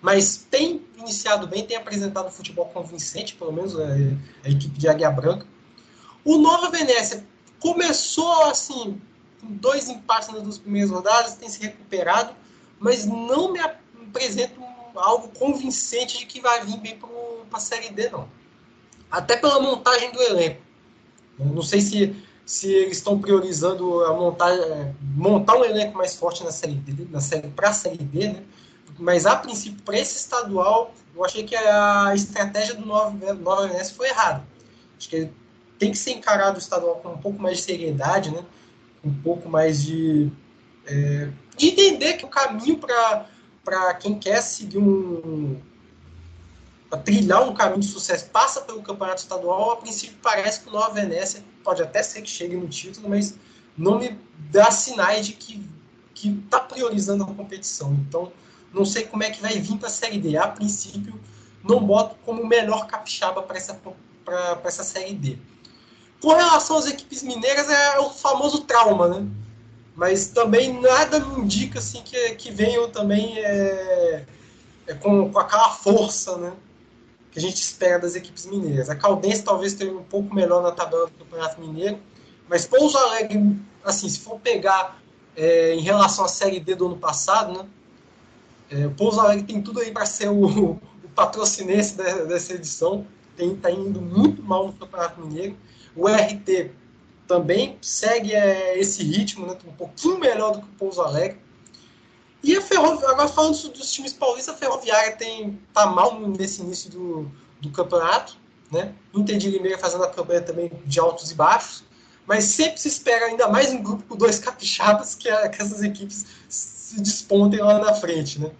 Mas tem iniciado bem, tem apresentado futebol convincente, pelo menos a, a equipe de Águia Branca. O Nova Venécia começou assim, com dois empates nas duas primeiras rodadas, tem se recuperado, mas não me apresenta algo convincente de que vai vir bem para a Série D, não. Até pela montagem do elenco. Não sei se, se eles estão priorizando a montar, é, montar um elenco mais forte na série na série para a série D, né? Mas a princípio, para esse estadual, eu achei que a estratégia do Nova, Nova Venécia foi errada. Acho que tem que ser encarado o estadual com um pouco mais de seriedade, né? Um pouco mais de, é, de entender que o caminho para quem quer seguir um, para trilhar um caminho de sucesso passa pelo campeonato estadual, a princípio parece que o Nova Venécia pode até ser que chegue no título, mas não me dá sinais de que que está priorizando a competição. Então, não sei como é que vai vir para a Série D. A princípio, não boto como o melhor capixaba para essa, essa Série D. Com relação às equipes mineiras, é o famoso trauma, né? Mas também nada me indica assim, que, que venham também é, é com, com aquela força, né? Que a gente espera das equipes mineiras. A Caldense talvez tenha um pouco melhor na tabela do Campeonato Mineiro, mas Pouso Alegre, assim, se for pegar é, em relação à Série D do ano passado, né? É, o Pouso Alegre tem tudo aí para ser o, o patrocinense dessa edição. Está indo muito mal no Campeonato Mineiro. O RT também segue é, esse ritmo, né? um pouquinho melhor do que o Pouso Alegre. E a Ferroviária, agora falando dos times paulistas, a Ferroviária tem, tá mal nesse início do, do campeonato. Né? Inter de Limeira fazendo a campanha também de altos e baixos mas sempre se espera ainda mais um grupo com dois capixabas que, a, que essas equipes se despontem lá na frente, né?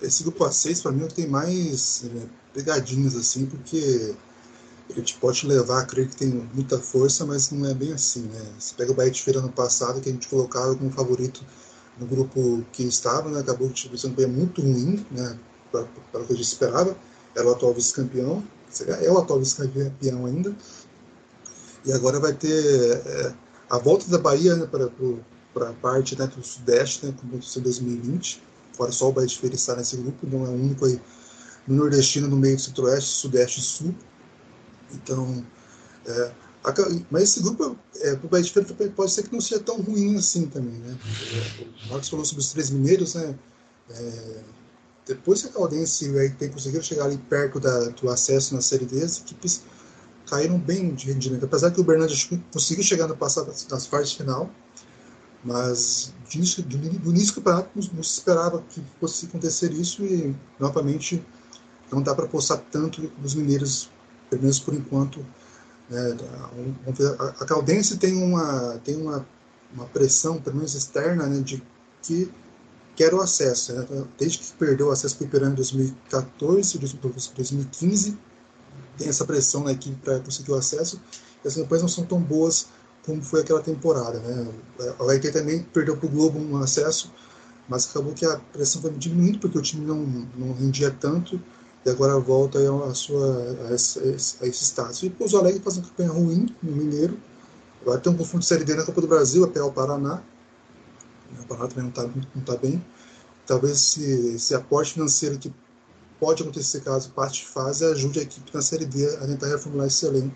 Esse grupo A6 para mim tem mais é, pegadinhas assim, porque ele te pode levar a crer que tem muita força, mas não é bem assim, né? Você pega o Bahia de Feira no passado, que a gente colocava como favorito no grupo que estava, né? Acabou ser um muito ruim, né? Para o que a gente esperava. Era o atual vice-campeão, é o atual vice-campeão ainda, e agora vai ter é, a volta da Bahia né, para a parte né, do Sudeste, né, como em 2020. Fora só o Bahia de Feira está nesse grupo, não é o único aí no Nordestino, no meio do Centro-Oeste, Sudeste e Sul. Então, é, mas esse grupo, é, para o Feira, pode ser que não seja tão ruim assim também. Né? O Marcos falou sobre os três mineiros, né? É, depois que a Caldense e o conseguiram chegar ali perto da, do acesso na Série D, as equipes caíram bem de rendimento. Apesar que o Bernardes conseguiu chegar no passado nas partes final, mas do início, do início do campeonato não, se esperava que fosse acontecer isso e novamente não dá para postar tanto nos mineiros, pelo menos por enquanto. Né, a, Caldense tem uma tem uma, uma pressão, pelo menos externa, né, de que quer o acesso. Né, desde que perdeu o acesso para o Ipiranga em 2014, 2015 tem essa pressão na equipe para conseguir o acesso, e as campanhas não são tão boas como foi aquela temporada. Né? O HT também perdeu para o Globo um acesso, mas acabou que a pressão foi diminuindo porque o time não, não rendia tanto e agora volta a, sua, a, esse, a esse status. E o Alegre faz uma campanha ruim no Mineiro, agora tem um confronto de Série D na Copa do Brasil, até o Paraná. O Paraná também não está não tá bem. Talvez esse, esse aporte financeiro que pode acontecer caso parte de fase ajude a equipe na Série D a tentar reformular esse elenco.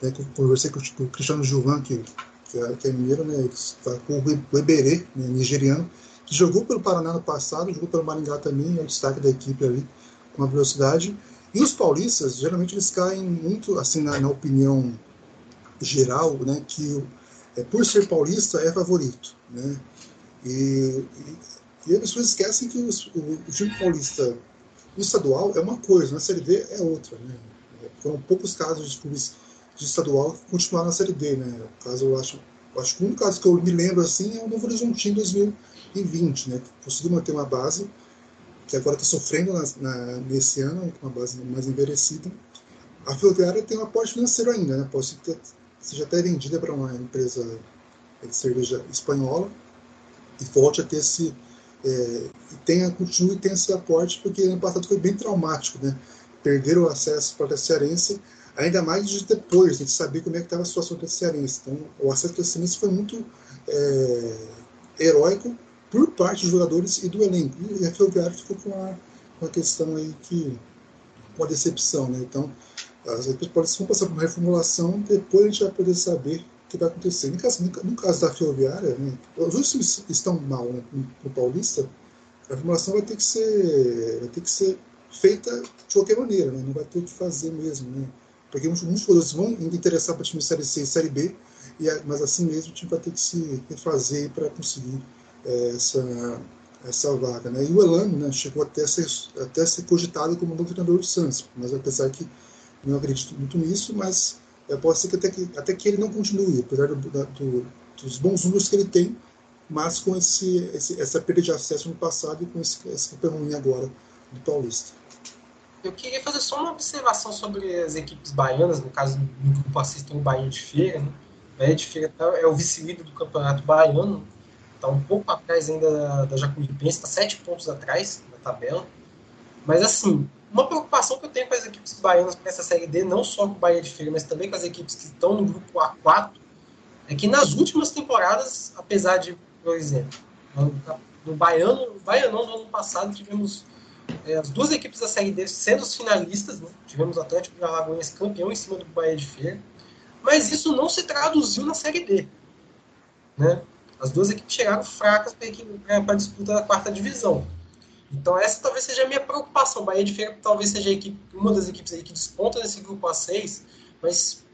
Né, conversei com o Cristiano Gilvan, que, que, é, que é mineiro, né, tá com o Eberê, né, nigeriano, que jogou pelo Paraná no passado, jogou pelo Maringá também, é o destaque da equipe ali, com a velocidade. E os paulistas, geralmente eles caem muito, assim, na, na opinião geral, né, que é, por ser paulista é favorito, né, e, e, e as pessoas esquecem que os, o, o time paulista estadual é uma coisa, na Série D é outra. Né? Foram poucos casos de clubes de estadual que continuaram na Série D. Né? Caso, eu acho, eu acho que único caso que eu me lembro assim é o Novo Horizontino em 2020, né? que conseguiu manter uma base que agora está sofrendo na, na, nesse ano, uma base mais envelhecida. A Ferroviária tem um aporte financeiro ainda, né? pode ser seja até vendida para uma empresa de cerveja espanhola e volte a ter esse é, tenha, continue e tenha esse aporte, porque ano passado foi bem traumático, né? Perderam o acesso para o Cearense, ainda mais de depois, de saber como é que estava a situação do Cearense. Então, o acesso do Cearense foi muito é, heróico por parte dos jogadores e do elenco. E a Ferroviária ficou com a, com a questão aí que, com a decepção, né? Então, as equipes vão passar por uma reformulação, depois a gente vai poder saber que vai acontecer. No caso, no caso da Ferroviária, né, os últimos estão mal né, no Paulista, a formulação vai ter que ser, vai ter que ser feita de qualquer maneira, né, não vai ter o que fazer mesmo. Né, porque muitos jogadores vão interessar para o time Série C e Série B, e, mas assim mesmo o time vai ter que se refazer para conseguir é, essa, essa vaga. Né? E o Elano né, chegou até a ser, até a ser cogitado como novo treinador do Santos, mas apesar que não acredito muito nisso, mas é, pode ser que até, que até que ele não continue, apesar do, do, dos bons números que ele tem, mas com esse, esse, essa perda de acesso no passado e com esse, esse ruim agora do Paulista. eu queria fazer só uma observação sobre as equipes baianas, no caso do grupo assistem o Bahia de Feira. Né? Bahia de Feira tá, é o vice-líder do campeonato baiano, está um pouco atrás ainda da, da Jacuipense, está sete pontos atrás na tabela. Mas assim, uma preocupação que eu tenho com as equipes baianas para essa Série D, não só com o Bahia de Feira, mas também com as equipes que estão no grupo A4, é que nas últimas temporadas, apesar de, por exemplo, no Baiano, Baianão do ano passado tivemos é, as duas equipes da Série D sendo os finalistas, né? tivemos o Atlético de Alagoas campeão em cima do Bahia de Feira, mas isso não se traduziu na Série D. Né? As duas equipes chegaram fracas para a disputa da quarta divisão. Então essa talvez seja a minha preocupação. Bahia de Feira talvez seja equipe, uma das equipes que desponta nesse grupo A6, mas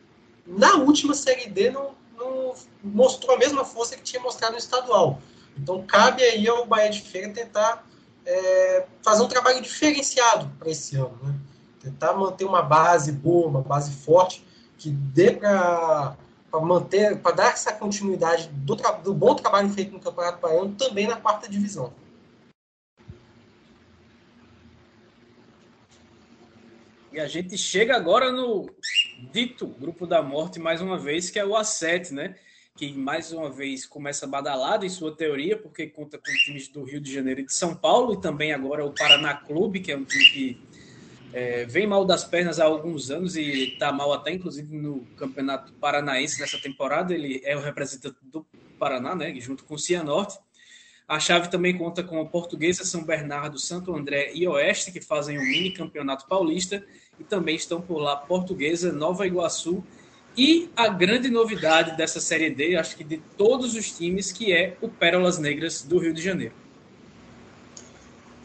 na última Série D não, não mostrou a mesma força que tinha mostrado no estadual. Então cabe aí ao Bahia de Feira tentar é, fazer um trabalho diferenciado para esse ano, né? Tentar manter uma base boa, uma base forte que dê para manter, para dar essa continuidade do, do, bom trabalho feito no Campeonato Baiano também na quarta divisão. E a gente chega agora no dito grupo da morte mais uma vez, que é o A7, né? que mais uma vez começa badalado em sua teoria, porque conta com times do Rio de Janeiro e de São Paulo, e também agora o Paraná Clube, que é um time que é, vem mal das pernas há alguns anos e está mal até, inclusive, no Campeonato Paranaense nessa temporada. Ele é o representante do Paraná, né, junto com o Cianorte. A chave também conta com a Portuguesa, São Bernardo, Santo André e Oeste, que fazem um mini campeonato paulista, e também estão por lá Portuguesa, Nova Iguaçu e a grande novidade dessa Série D, acho que de todos os times, que é o Pérolas Negras do Rio de Janeiro.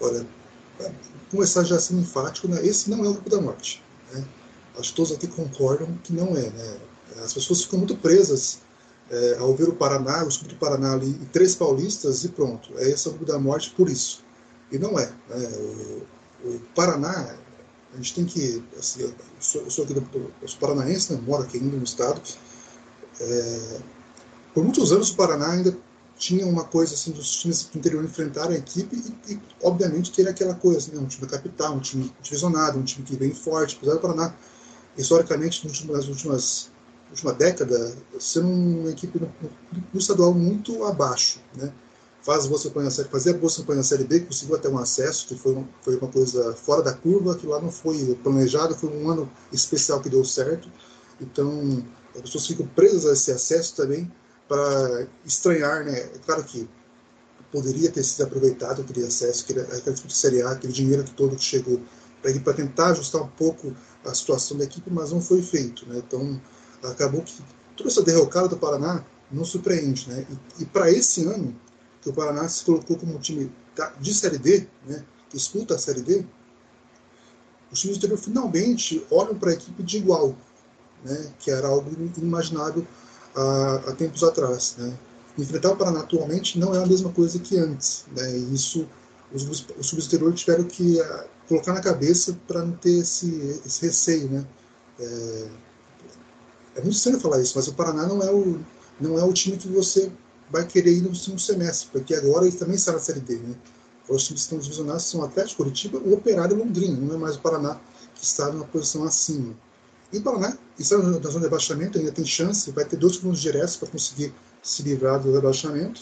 Olha, começar já sendo enfático, né? esse não é o grupo da morte. Né? Acho que todos aqui concordam que não é. Né? As pessoas ficam muito presas é, ao ver o Paraná, o escudo do Paraná ali, e três paulistas, e pronto. É esse o grupo da morte por isso. E não é. Né? O, o Paraná a gente tem que. Assim, eu, sou, eu sou aqui do, eu paranaense, né, moro aqui ainda no estado. É, por muitos anos o Paraná ainda tinha uma coisa assim dos times do interior enfrentarem a equipe e, e obviamente ter aquela coisa, né, um time da capital, um time divisionado, um time que vem forte, apesar do Paraná, historicamente, nas últimas última década, ser uma equipe no, no, estadual muito abaixo, né? faz boa campanha série, fazia boa campanha série B, conseguiu até um acesso, que foi, foi uma coisa fora da curva, que lá não foi planejado, foi um ano especial que deu certo. Então, as pessoas ficam presas a esse acesso também para estranhar, né? É claro que poderia ter sido aproveitado aquele acesso, aquele, aquele de Série A, aquele dinheiro todo que chegou para tentar ajustar um pouco a situação da equipe, mas não foi feito, né? Então, acabou que toda essa derrocada do Paraná não surpreende, né? E, e para esse ano, que o Paraná se colocou como um time de Série D, né, que escuta a Série D, os times do interior finalmente olham para a equipe de igual, né, que era algo inimaginável há, há tempos atrás. Né. Enfrentar o Paraná atualmente não é a mesma coisa que antes. Né, e isso os, os interior tiveram que uh, colocar na cabeça para não ter esse, esse receio. Né. É, é muito estranho falar isso, mas o Paraná não é o, não é o time que você vai querer ir no segundo semestre, porque agora ele também está na Série D. Né? Os times que estão divisionados são Atlético Curitiba, o Operário Londrina, não é mais o Paraná que está numa posição acima. E o Paraná está na zona de rebaixamento, ainda tem chance, vai ter dois pontos diretos para conseguir se livrar do rebaixamento.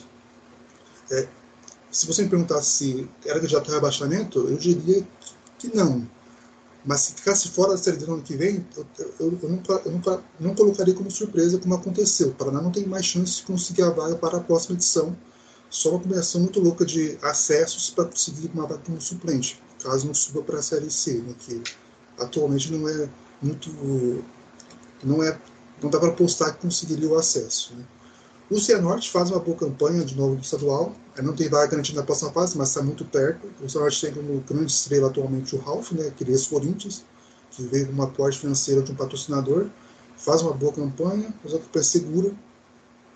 É, se você me perguntasse se era candidato ao rebaixamento, eu diria que não. Mas se ficasse fora da Série D no ano que vem, eu, eu, eu, nunca, eu nunca, não colocaria como surpresa como aconteceu. O Paraná não tem mais chance de conseguir a vaga para a próxima edição. Só uma combinação muito louca de acessos para conseguir uma vaga como suplente, caso não suba para a Série C, né, que atualmente não é muito. não é não dá para apostar que conseguiria o acesso. Né. O Cianorte faz uma boa campanha de novo no estadual. Não tem vaga garantida na próxima fase, mas está muito perto. O Cianorte tem como grande estrela atualmente o Ralf, né, aquele ex-Corinthians, que veio com uma aporte financeiro de um patrocinador. Faz uma boa campanha, mas a campanha é segura.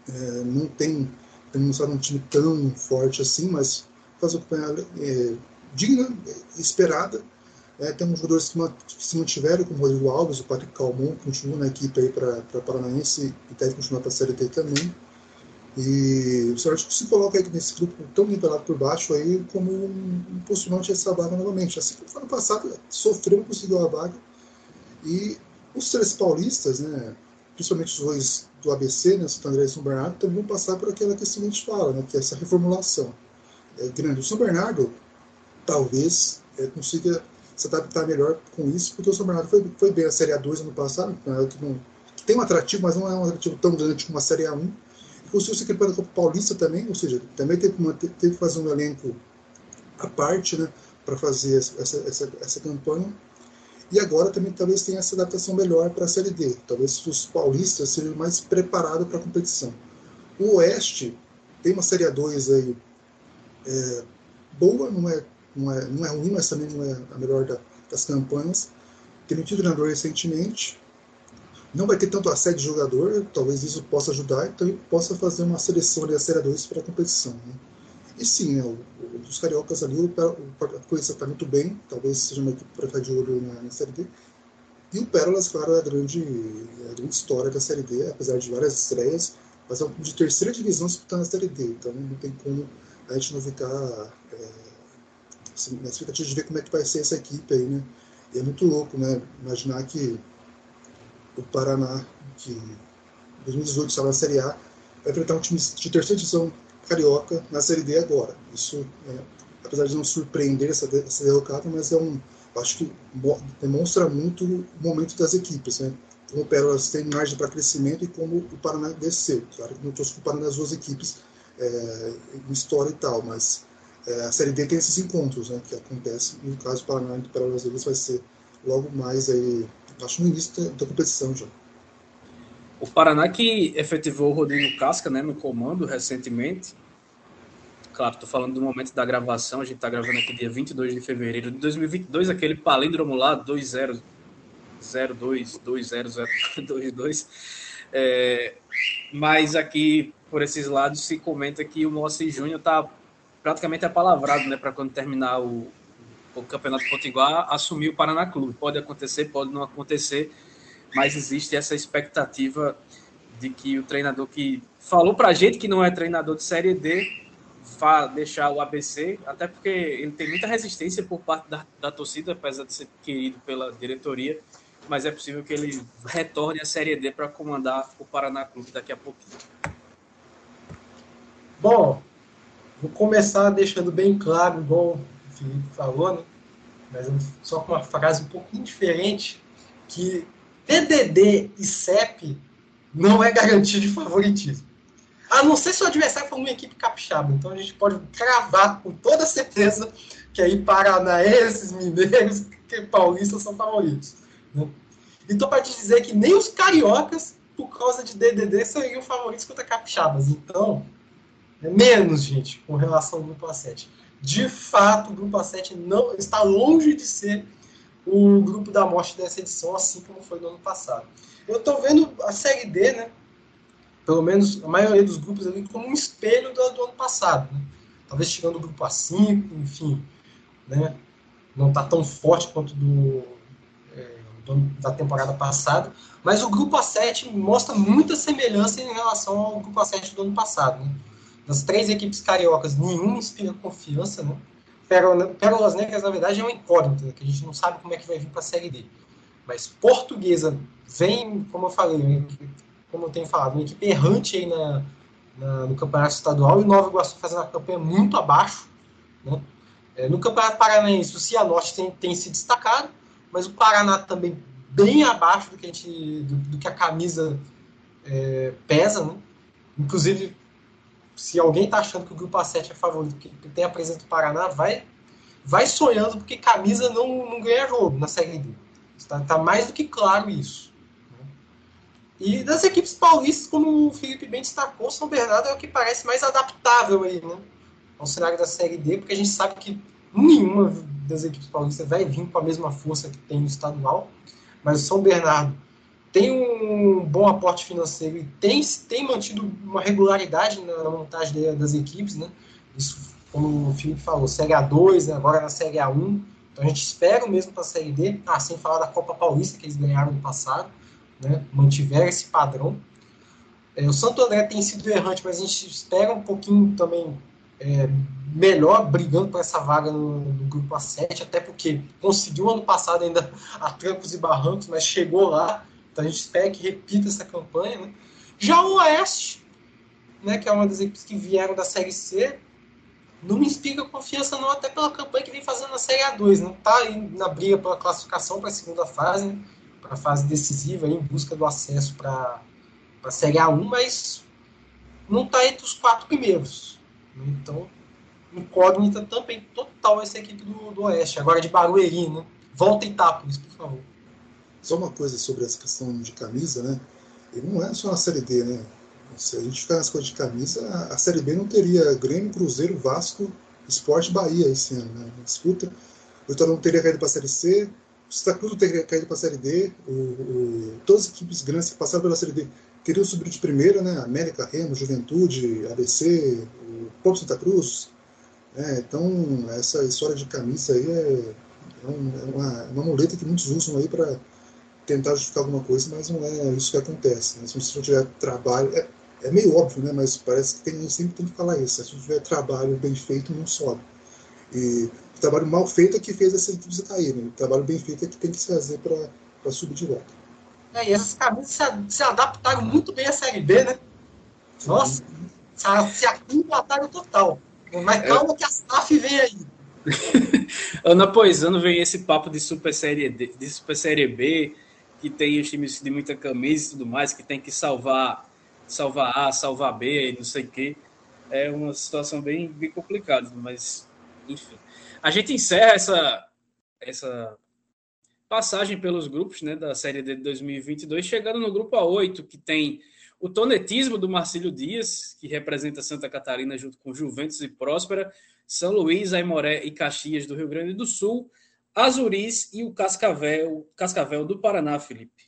É, não tem, sabe um time tão forte assim, mas faz uma campanha é, digna, esperada. É, temos jogadores que, que, se mantiveram, como o Rodrigo Alves, o Patrick Calmon, continua na equipe aí para Paranaense e deve continuar para a Série D também. E o Sérgio se coloca aí nesse grupo tão nivelado por baixo aí como um postulante essa vaga novamente. Assim como ano passado, sofreu, conseguiu a vaga. E os três paulistas, né, principalmente os dois do ABC, né, Santo André e São Bernardo, também vão passar por aquela que a gente fala, né, que é essa reformulação. É grande. O São Bernardo talvez é, consiga se adaptar melhor com isso, porque o São Bernardo foi, foi bem a Série A2 ano passado, né, que, não, que tem um atrativo, mas não é um atrativo tão grande como a Série A1 conseguiu se equipar com o Paulista também, ou seja, também teve, uma, teve que fazer um elenco à parte né, para fazer essa, essa, essa campanha. E agora também talvez tenha essa adaptação melhor para a Série D. Talvez os paulistas sejam mais preparados para a competição. O Oeste tem uma Série A2 aí é, boa, não é, não, é, não é ruim, mas também não é a melhor da, das campanhas. Tem um treinador recentemente, não vai ter tanto assédio de jogador, talvez isso possa ajudar, então ele possa fazer uma seleção da Série 2 para a competição. Né? E sim, é, o, os cariocas ali, o, a coisa está muito bem, talvez seja uma equipe para ficar de olho na, na, Série D. E o Pérolas, claro, é a grande, é a grande história da Série D, apesar de várias estreias, mas é de terceira divisão disputando a Série D, então não tem como a gente não ficar é, na expectativa de ver como é que vai ser essa equipe aí, né? E é muito louco, né? Imaginar que o Paraná, que em 2018 estava na Série A, vai enfrentar um time de terceira divisão carioca na Série D agora. Isso, é, apesar de não surpreender essa, essa derrocada, mas é um, acho que demonstra muito o momento das equipes, né? Como o Pérolas tem margem para crescimento e como o Paraná desceu. Claro que não estou comparando as duas equipes é, em história e tal, mas é, a Série D tem esses encontros, né? Que acontecem. No caso do Paraná e do Pérolas vai ser logo mais aí acho no início da, competição já. O Paraná que efetivou o Rodrigo Casca né, no comando recentemente. Claro, estou falando do momento da gravação, a gente está gravando aqui dia 22 de fevereiro de 2022, aquele palíndromo lá, 2002202022. É, mas aqui, por esses lados, se comenta que o Moacir Júnior está praticamente apalavrado né, para quando terminar o, o Campeonato Potiguar assumir o Paraná Clube. Pode acontecer, pode não acontecer, mas existe essa expectativa de que o treinador que falou para a gente que não é treinador de Série D vá deixar o ABC, até porque ele tem muita resistência por parte da, da torcida, apesar de ser querido pela diretoria, mas é possível que ele retorne à Série D para comandar o Paraná Clube daqui a pouquinho. Bom, vou começar deixando bem claro, igual Felipe falou, né? mas só com uma frase um pouquinho diferente, que DDD e CEP não é garantia de favoritismo. A não ser se o adversário for uma equipe capixaba. Então a gente pode cravar com toda certeza que aí paranaenses, mineiros, que paulistas são favoritos. Né? Então, para te dizer que nem os cariocas, por causa de DDD, seriam favoritos contra capixabas. Então, é menos, gente, com relação ao grupo A7 de fato, o grupo A7 não está longe de ser o grupo da morte dessa edição, assim como foi no ano passado. Eu estou vendo a Série D, né? Pelo menos a maioria dos grupos ali, como um espelho do, do ano passado. Né? Talvez chegando o grupo A5, enfim, né? Não está tão forte quanto do, é, do, da temporada passada. Mas o grupo A7 mostra muita semelhança em relação ao grupo A7 do ano passado. Né? Das três equipes cariocas, nenhuma inspira confiança, né? Pérolas Negras, na verdade, é uma incógnita, né? que a gente não sabe como é que vai vir para a Série D. Mas Portuguesa vem, como eu falei, como eu tenho falado, uma equipe errante aí na, na, no Campeonato Estadual e Nova Iguaçu fazendo a campanha muito abaixo. Né? É, no Campeonato Paranaense, o Cianorte tem, tem se destacado, mas o Paraná também bem abaixo do que a, gente, do, do que a camisa é, pesa. Né? Inclusive, se alguém está achando que o grupo A7 é favorito, que, tem a presença do Paraná, vai, vai sonhando, porque camisa não, não ganha jogo na Série D. Está tá mais do que claro isso. Né? E das equipes paulistas, como o Felipe bem destacou, São Bernardo é o que parece mais adaptável aí, né? Ao cenário da Série D, porque a gente sabe que nenhuma das equipes paulistas vai vir com a mesma força que tem no estadual. Mas o São Bernardo tem um bom aporte financeiro e tem, tem mantido uma regularidade na, montagem das equipes, né? Isso, como o Felipe falou, Série A2, né? agora na Série A1. Então a gente espera o mesmo para a Série D, ah, sem falar da Copa Paulista que eles ganharam no passado, né? Mantiveram esse padrão. É, o Santo André tem sido errante, mas a gente espera um pouquinho também é, melhor brigando por essa vaga no, no, grupo A7, até porque conseguiu ano passado ainda a trancos e barrancos, mas chegou lá, então a gente espera que repita essa campanha. Né? Já o Oeste, né, que é uma das equipes que vieram da Série C, não me inspira confiança não, até pela campanha que vem fazendo na Série A2. Não está na briga pela classificação para a segunda fase, né, para a fase decisiva, em busca do acesso para a Série A1, mas não está entre os quatro primeiros. Né, então, incógnita também total essa equipe do, do Oeste. Agora de Barueri, né? Volta Itápolis, por favor. Só uma coisa sobre essa questão de camisa, né? E não é só na Série D, né? Se a gente ficar nas coisas de camisa, a Série B não teria Grêmio, Cruzeiro, Vasco, Esporte Bahia esse ano, né? Disputa. O Vitória não teria caído para a Série C, o Santa Cruz não teria caído para a Série D, o, o, todas as equipes grandes que passaram pela Série D teriam subido de primeira, né? América, Remo, Juventude, ABC, o próprio Santa Cruz. É, então, essa história de camisa aí é, é, é uma, é uma muleta que muitos usam aí para tentar justificar alguma coisa, mas não é isso que acontece. Né? Se você não tiver trabalho, é, é meio óbvio, né? Mas parece que tem, sempre tem que falar isso. Se não tiver trabalho bem feito, não sobe. E o trabalho mal feito é que fez essa equipe cair. Né? O trabalho bem feito é que tem que se fazer para subir de volta. É, e essas camisas se, se, adaptaram muito bem à Série B, né? Nossa, se, se aclimataram total. Mas é. calma é. que a SAF vem aí. ano após ano vem esse papo de Super Série, D, de Super Série B, que tem os times de muita camisa e tudo mais, que tem que salvar salvar A, salvar B, não sei o quê. É uma situação bem, bem complicada, mas enfim. A gente encerra essa, essa passagem pelos grupos né, da Série D de 2022, chegando no grupo A8, que tem o tonetismo do Marcílio Dias, que representa Santa Catarina junto com Juventus e Próspera, São Luís, Aimoré e Caxias do Rio Grande do Sul, Azuris e o Cascavel, Cascavel do Paraná, Felipe.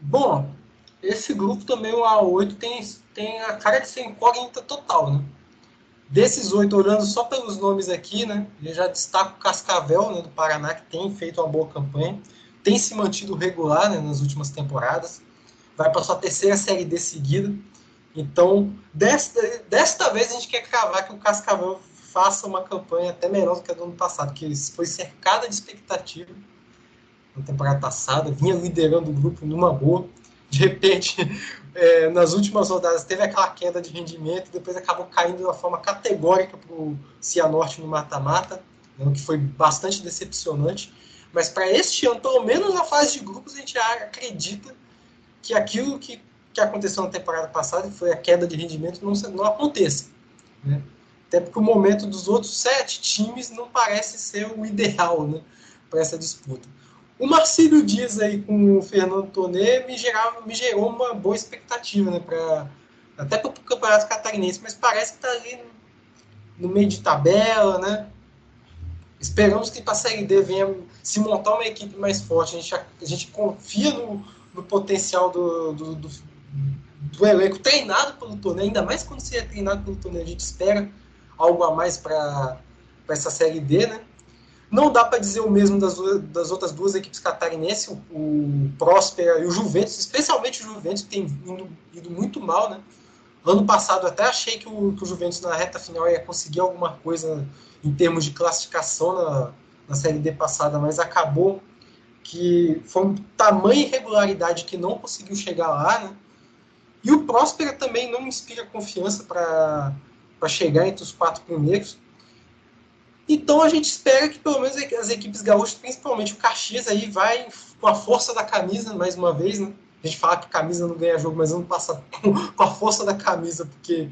Bom, esse grupo também, o A8, tem, tem a cara de ser incógnita total, né? Desses oito, olhando só pelos nomes aqui, né? Eu já destaco o Cascavel, né, do Paraná, que tem feito uma boa campanha. Tem se mantido regular né, nas últimas temporadas. Vai para sua terceira Série D seguida. Então, desta, desta vez a gente quer cravar que o Cascavel faça uma campanha até melhor do que a do ano passado, que foi cercada de expectativa na temporada passada, vinha liderando o grupo numa boa. De repente, é, nas últimas rodadas, teve aquela queda de rendimento depois acabou caindo de uma forma categórica para o Cianorte no mata-mata, né, o que foi bastante decepcionante. Mas para este ano, pelo menos na fase de grupos, a gente acredita que aquilo que, que aconteceu na temporada passada, que foi a queda de rendimento, não, não aconteça. Né? Até porque o momento dos outros sete times não parece ser o ideal né, para essa disputa. O Marcílio Dias aí com o Fernando Tonê me, gerava, me gerou uma boa expectativa, né? Pra, até para o Campeonato Catarinense, mas parece que está ali no, meio de tabela, né? Esperamos que para a Série D venha se montar uma equipe mais forte. A gente, a gente confia no, no potencial do, do, do, do, elenco treinado pelo Tonê, ainda mais quando você é treinado pelo Tonê. A gente espera algo a mais para essa Série D, né? Não dá para dizer o mesmo das, das, outras duas equipes catarinenses, o, o Próspera e o Juventus, especialmente o Juventus, tem ido, ido, muito mal, né? Ano passado até achei que o, que o, Juventus na reta final ia conseguir alguma coisa em termos de classificação na, na Série D passada, mas acabou que foi um tamanho irregularidade que não conseguiu chegar lá, né? E o Próspera também não inspira confiança para chegar entre os quatro primeiros. Então a gente espera que pelo menos as equipes gaúchas, principalmente o Caxias, aí vai com a força da camisa, mais uma vez, né? A gente fala que camisa não ganha jogo, mas ano passado com a força da camisa, porque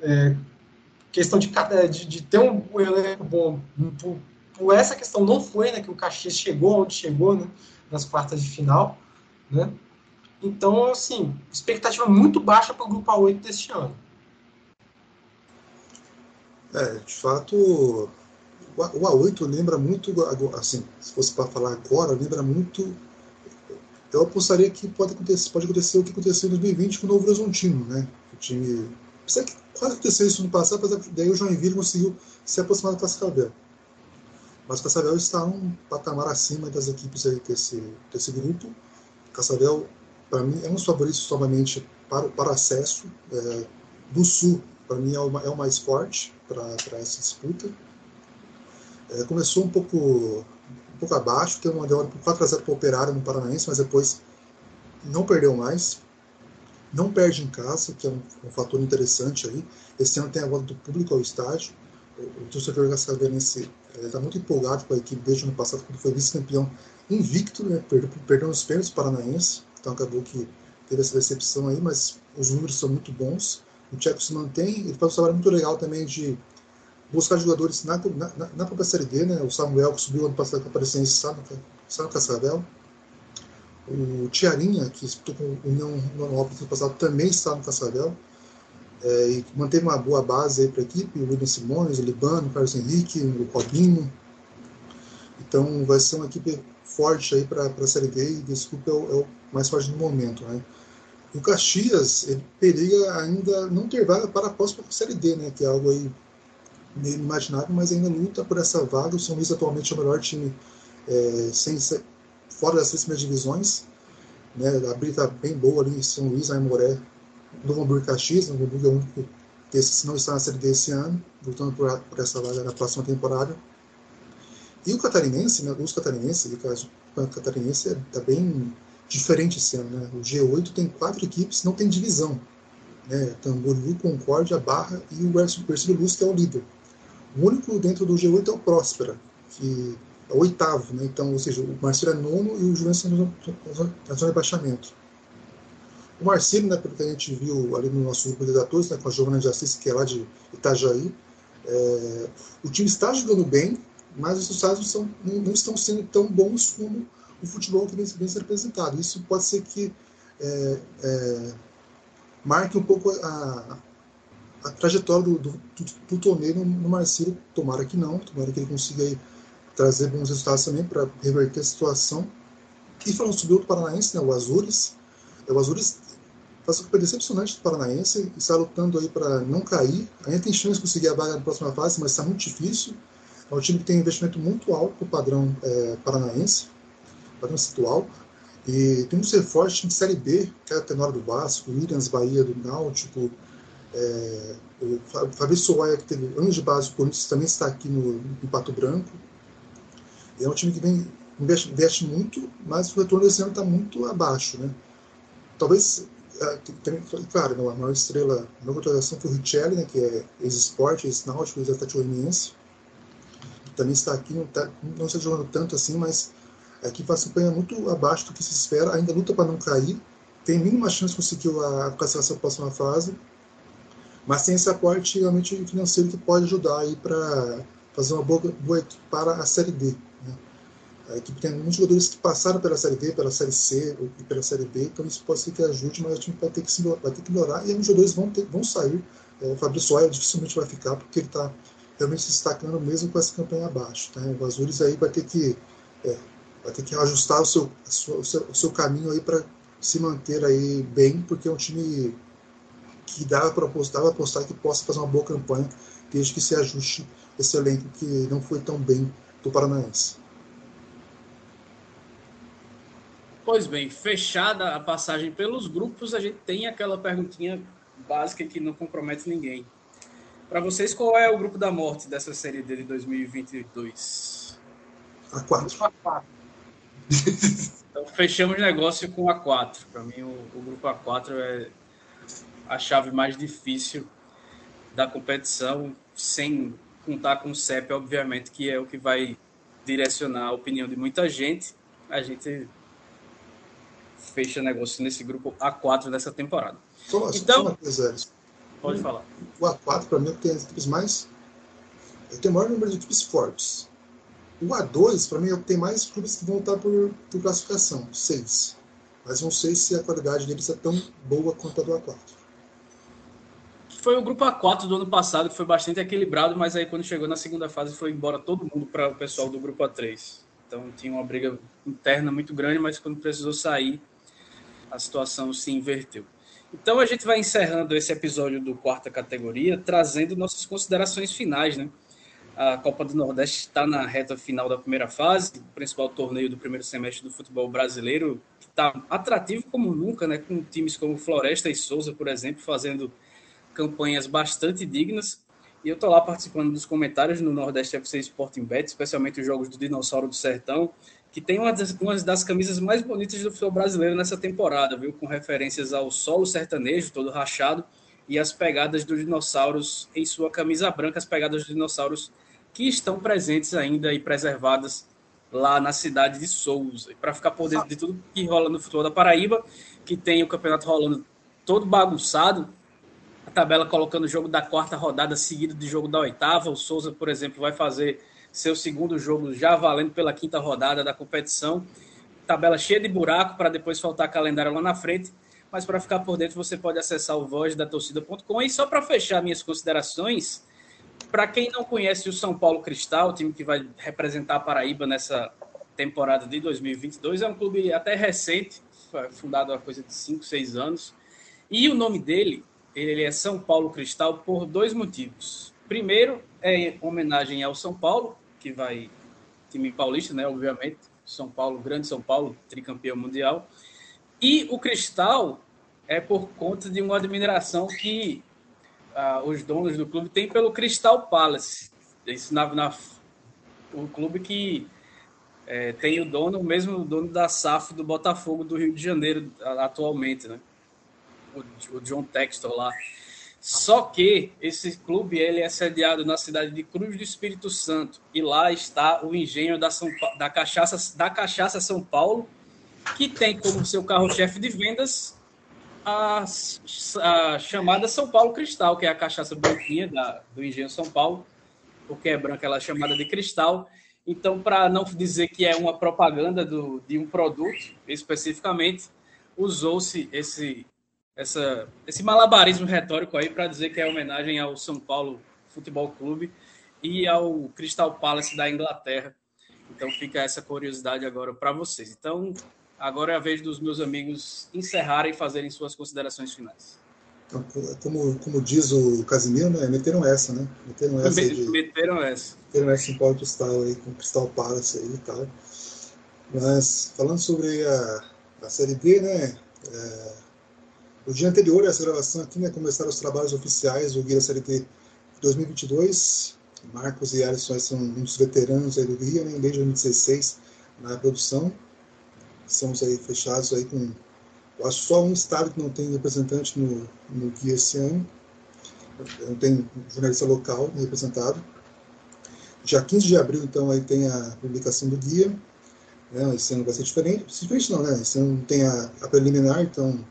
é, questão de, de, de, ter um elenco bom, por, por, essa questão não foi, né? Que o Caxias chegou onde chegou, né? Nas quartas de final, né? Então, assim, expectativa muito baixa para o grupo A8 deste ano. É, de fato, o A8 lembra muito, assim, se fosse para falar agora, lembra muito. Eu apostaria que pode acontecer, pode acontecer o que aconteceu em 2020 com o Novo Horizontino, né? O time. Precisa que quase aconteceu isso no passado, mas daí o Joinville conseguiu se aproximar do Cascavel. Mas o Cascavel está um patamar acima das equipes desse, desse grupo. Cascavel, para mim, é um dos favoritos novamente para, para acesso. É, do Sul, para mim, é o, é o mais forte para essa disputa. É, começou um pouco, um pouco abaixo, teve uma derrota por 4 a 0 para o Operário no Paranaense, mas depois não perdeu mais. Não perde em casa, que é um, um fator interessante aí. Esse ano tem a volta do público ao estádio. O, o torcedor cascavelense está muito empolgado com a equipe desde o ano passado, quando foi vice-campeão invicto, né, perdeu, perdeu os pênaltis paranaense, então acabou que teve essa decepção aí, mas os números são muito bons. O Tcheco se mantém, ele faz um trabalho muito legal também de buscar jogadores na, na, na própria Série D, né? O Samuel, que subiu ano passado com a está no, está no Cascavel. O Tiarinha, que estou com o União Normalópolis ano passado, também está no Cascavel. É, e manteve uma boa base aí para a equipe, o William Simões, o Libano, o Carlos Henrique, o Robinho. Então vai ser uma equipe forte aí para a Série D e desculpa é o, é o mais forte no momento. Né? O Caxias ele periga ainda não ter vaga para a próxima Série D, né? que é algo aí meio inimaginável, mas ainda luta por essa vaga. O São Luís atualmente é o melhor time é, sem fora das três primeiras divisões. Né? A briga está bem boa ali em São Luís, Aimoré, Novo Hamburgo e Caxias. Novo Hamburgo é o único que não está na Série D esse ano, lutando por, por essa vaga na próxima temporada. E o catarinense, né, os catarinenses, no caso, o catarinense está é, bem diferente esse ano. Né? O G8 tem quatro equipes, não tem divisão. Né? Tamboril, Concórdia, Barra e o Ercílio Luz, que é o líder. O único dentro do G8 é o Próspera, que é o oitavo. Né? Então, ou seja, o Marcelo é nono e o Juventus na zona de rebaixamento. O Marcelo, né, pelo que a gente viu ali no nosso grupo de redatores, né, com a Giovana de Assis, que é lá de Itajaí, é, o time está jogando bem, mas os resultados não, não, estão sendo tão bons como o futebol que vem, sendo apresentado. Isso pode ser que é, é, marque um pouco a, a trajetória do, do, do, do torneio no, Marcelo. Tomara que não, tomara que ele consiga aí, trazer bons resultados também para reverter a situação. E falando sobre outro paranaense, né, o Azures. É, o Azures faz uma decepcionante do Paranaense está lutando aí para não cair. Ainda tem chance de conseguir a vaga na próxima fase, mas está muito difícil. É um time que tem um investimento muito alto para o padrão é, paranaense, padrão atual. E tem um reforço de Série B, que é a Tenora do Vasco, Williams Bahia do Náutico, é, o Fabrício Soaia, que teve anos de base do Corinthians, também está aqui no, no Pato Branco. E é um time que vem, investe, investe muito, mas o retorno desse ano está muito abaixo. Né? Talvez, é, tem, claro, a maior estrela, a maior contratação foi o Richelli, né, que é ex-sport, ex-náutico, ex-atlético também está aqui, não, está não está jogando tanto assim, mas aqui faz campanha muito abaixo do que se espera, ainda luta para não cair, tem mínima chance de conseguir a classificação para a próxima fase, mas tem esse aporte realmente financeiro que pode ajudar aí para fazer uma boa, boa equipe para a Série D. Né? A equipe tem muitos jogadores que passaram pela Série D, pela Série C e pela Série B, então isso pode ser que ajude, mas o time vai ter que, vai ter que melhorar e alguns jogadores vão, ter, vão sair. É, o Fabrício Soares dificilmente vai ficar, porque ele está realmente se destacando mesmo com essa campanha abaixo. Tá? O Azures aí vai ter que é, vai ter que ajustar o seu, o seu, o seu caminho aí para se manter aí bem, porque é um time que dá para apostar, apostar que possa fazer uma boa campanha desde que se ajuste esse elenco que não foi tão bem do Paranaense. Pois bem, fechada a passagem pelos grupos, a gente tem aquela perguntinha básica que não compromete ninguém. Para vocês, qual é o grupo da morte dessa série D de 2022? A 4. A 4. Então fechamos negócio com a 4. Para mim, o, o, grupo A4 é a chave mais difícil da competição, sem contar com o CEP, obviamente, que é o que vai direcionar a opinião de muita gente. A gente fecha negócio nesse grupo A4 dessa temporada. Só, então, só Pode falar. O A4, para mim, tem as equipes mais. Tem o maior número de equipes fortes. O A2, para mim, tem mais clubes que vão estar por, por classificação, seis. Mas não sei se a qualidade deles é tão boa quanto a do A4. Foi o grupo A4 do ano passado, que foi bastante equilibrado, mas aí quando chegou na segunda fase foi embora todo mundo para o pessoal do grupo A3. Então tinha uma briga interna muito grande, mas quando precisou sair, a situação se inverteu. Então a gente vai encerrando esse episódio do quarta categoria, trazendo nossas considerações finais, né? A Copa do Nordeste está na reta final da primeira fase, o principal torneio do primeiro semestre do futebol brasileiro, que está atrativo como nunca, né? com times como Floresta e Souza, por exemplo, fazendo campanhas bastante dignas. E eu estou lá participando dos comentários no Nordeste FC Sporting Bet, especialmente os jogos do Dinossauro do Sertão, que tem uma das, uma das camisas mais bonitas do futebol brasileiro nessa temporada, viu? Com referências ao solo sertanejo, todo rachado, e as pegadas dos dinossauros em sua camisa branca, as pegadas dos dinossauros que estão presentes ainda e preservadas lá na cidade de Souza. E para ficar por dentro de tudo que rola no futebol da Paraíba, que tem o campeonato rolando todo bagunçado, a tabela colocando o jogo da quarta rodada seguido de jogo da oitava. O Souza, por exemplo, vai fazer seu segundo jogo já valendo pela quinta rodada da competição. Tabela cheia de buraco para depois faltar calendário lá na frente. Mas para ficar por dentro, você pode acessar o voz da torcida.com. E só para fechar minhas considerações, para quem não conhece o São Paulo Cristal, o time que vai representar a Paraíba nessa temporada de 2022, é um clube até recente, fundado há coisa de 5, 6 anos. E o nome dele ele é São Paulo Cristal por dois motivos. Primeiro, é homenagem ao São Paulo, que vai, time paulista, né, obviamente, São Paulo, grande São Paulo, tricampeão mundial. E o Cristal é por conta de uma admiração que os donos do clube têm pelo Crystal Palace. Esse, na, na, o clube que é, tem o dono, o mesmo dono da SAF do Botafogo do Rio de Janeiro atualmente, né? o, John Textor lá. Só que esse clube ele é sediado na cidade de Cruz do Espírito Santo e lá está o engenho da, São, da, cachaça, da cachaça São Paulo, que tem como seu carro-chefe de vendas a, a, chamada São Paulo Cristal, que é a cachaça branquinha da, do engenho São Paulo, porque é branca ela é chamada de cristal. Então, para não dizer que é uma propaganda do, de um produto especificamente, usou-se esse essa, esse malabarismo retórico aí para dizer que é homenagem ao São Paulo Futebol Clube e ao Crystal Palace da Inglaterra. Então fica essa curiosidade agora para vocês. Então, agora é a vez dos meus amigos encerrarem e fazerem suas considerações finais. Então, como, como diz o Casimiro, né, meteram essa, né? Meteram essa. De, meteram essa. Meteram essa em Paulo Cristal aí, com Crystal Palace aí e tal. Mas, falando sobre a, a Série B, né? É, no dia anterior a essa gravação aqui, né, começaram os trabalhos oficiais do Guia Série D 2022. Marcos e Alisson são dos veteranos aí do Guia, né, desde 2016 na produção. Estamos aí fechados aí com, eu acho só um estado que não tem representante no, no Guia esse ano. Não tem jornalista local representado. Dia 15 de abril, então, aí tem a publicação do guia. Né, esse ano vai ser diferente. Diferente não, né? Esse ano tem a, a preliminar, então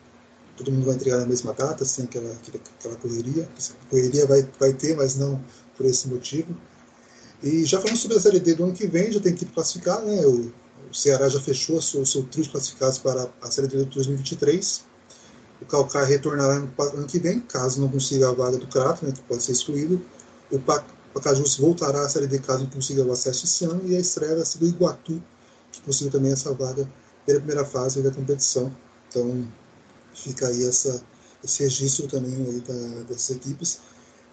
todo mundo vai entregar na mesma data, sem aquela, aquela correria. correria vai, vai ter, mas não por esse motivo. E já falando sobre a Série D do ano que vem, já tem equipe classificada, né? O Ceará já fechou seu, seu trio classificados para a Série de 2023. O Calcaia retornará no ano que vem, caso não consiga a vaga do Crato, né, que pode ser excluído. O Pacajus voltará à Série D caso não consiga o acesso esse ano. E a estreia vai ser do Iguatu, que conseguiu também essa vaga pela primeira fase da competição. Então, fica aí essa, esse registro também aí da, dessas equipes.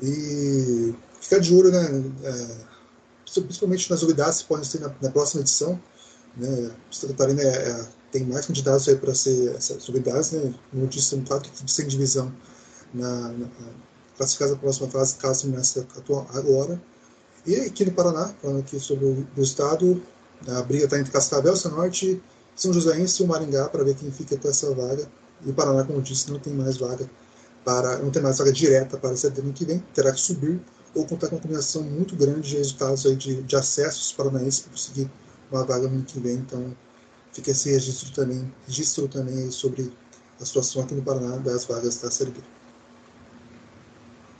E ficar de olho, né, é, principalmente nas novidades que podem ter na, na próxima edição. Né, Santa Catarina é, é, tem mais candidatos aí para ser novidades, né, como eu disse, são quatro equipes sem divisão na, na, classificadas na próxima fase, caso nessa atual agora. E aqui no Paraná, falando aqui sobre o do estado, a briga está entre Cascavel, Norte, São Joséense e o Maringá para ver quem fica com essa vaga. E o Paraná, como eu disse, não tem mais vaga para não tem mais vaga direta para a Série ano que vem, terá que subir ou contar com uma combinação muito grande de resultados aí de, de acessos paranaenses para conseguir uma vaga no ano que vem. Então, fica esse registro também, registro também sobre a situação aqui no Paraná das vagas da B.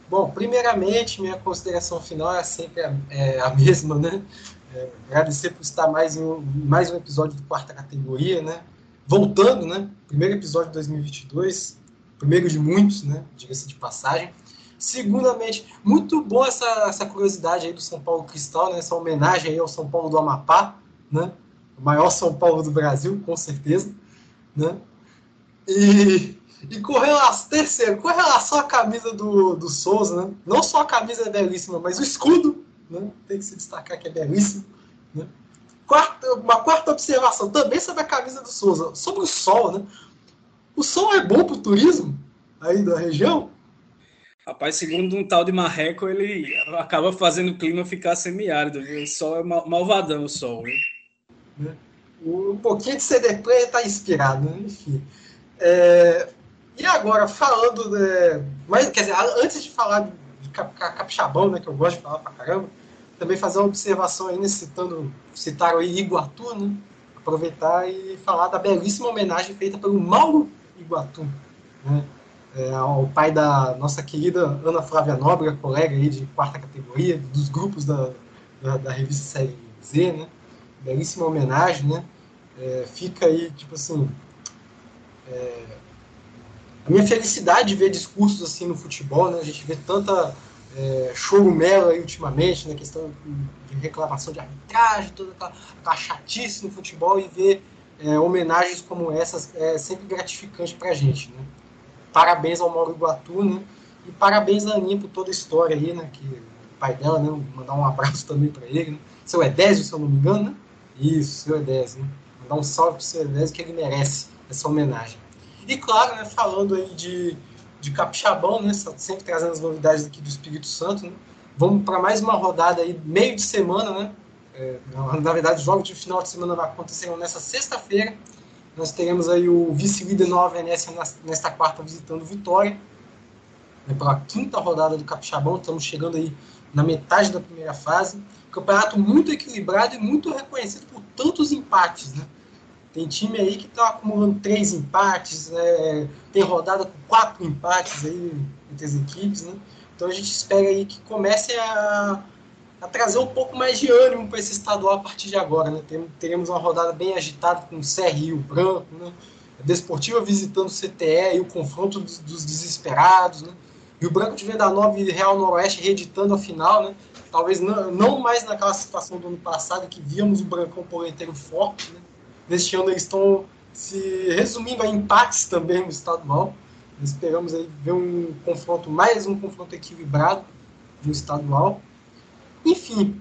Bom, primeiramente, minha consideração final é sempre a, é, a mesma, né? É, agradecer por estar mais em um, mais um episódio do quarta categoria, né? voltando, né? Primeiro episódio de 2022, primeiro de muitos, né? Diga-se de passagem. Segundamente, muito boa essa, essa curiosidade aí do São Paulo Cristal, né? Essa homenagem aí ao São Paulo do Amapá, né? O maior São Paulo do Brasil, com certeza, né? E, e com relação, terceiro, com relação à camisa do, do Souza, né? Não só a camisa é belíssima, mas o escudo, né? tem que se destacar que é belíssimo. Né? Quarta, uma quarta observação, também sobre a camisa do Souza, sobre o sol. Né? O sol é bom para o turismo aí da região? Rapaz, segundo um tal de Marreco, ele acaba fazendo o clima ficar semiárido. O sol é malvadão, o sol. Né? Um pouquinho de CD Player está inspirado, né? enfim. É, e agora, falando. De, mas, quer dizer, antes de falar de capixabão, né, que eu gosto de falar pra caramba, também fazer uma observação aí, né, citando, citaram aí Iguatu, né? Aproveitar e falar da belíssima homenagem feita pelo Mauro Iguatu, né? É, ao pai da nossa querida Ana Flávia Nóbrega, colega aí de quarta categoria, dos grupos da, da, da revista Série Z, né? Belíssima homenagem, né? É, fica aí, tipo assim, é, a minha felicidade de ver discursos assim no futebol, né? A gente vê tanta é, chorumela aí ultimamente, né? Questão de reclamação de arbitragem, toda aquela, chatice no futebol e ver é, homenagens como essas é sempre gratificante pra gente, né? Parabéns ao Mauro Iguatu, né? E parabéns a Aninha por toda a história aí, né? Que o pai dela, né? Mandar um abraço também para ele, né? Seu Edésio, se eu não me engano, né? Isso, seu Edésio, né? Mandar um salve pro seu Edésio que ele merece essa homenagem. E claro, né, falando aí de, de Capixabão, né, sempre trazendo as novidades aqui do Espírito Santo, né, vamos para mais uma rodada aí, meio de semana, né? É, na verdade, os jogos de final de semana vai acontecer nessa sexta-feira. Nós teremos aí o vice-líder Nova Venécia nesta quarta visitando Vitória. Né, pela quinta rodada do Capixabão, estamos chegando aí na metade da primeira fase. Campeonato muito equilibrado e muito reconhecido por tantos empates, né? Tem time aí que está acumulando três empates, né? tem rodada com quatro empates aí entre as equipes, né? Então a gente espera aí que comece a, a trazer um pouco mais de ânimo para esse estadual a partir de agora, né? Teremos uma rodada bem agitada com o CR e o Branco, né? A Desportiva visitando o CTE e o confronto dos, dos desesperados, né? E o Branco de Venda Nova e Real Noroeste reeditando a final, né? Talvez não, não mais naquela situação do ano passado que víamos o Brancão polenteiro forte, né? Neste ano eles estão se resumindo a empates também no estadual. Esperamos aí ver um confronto, mais um confronto equilibrado no estadual. Enfim,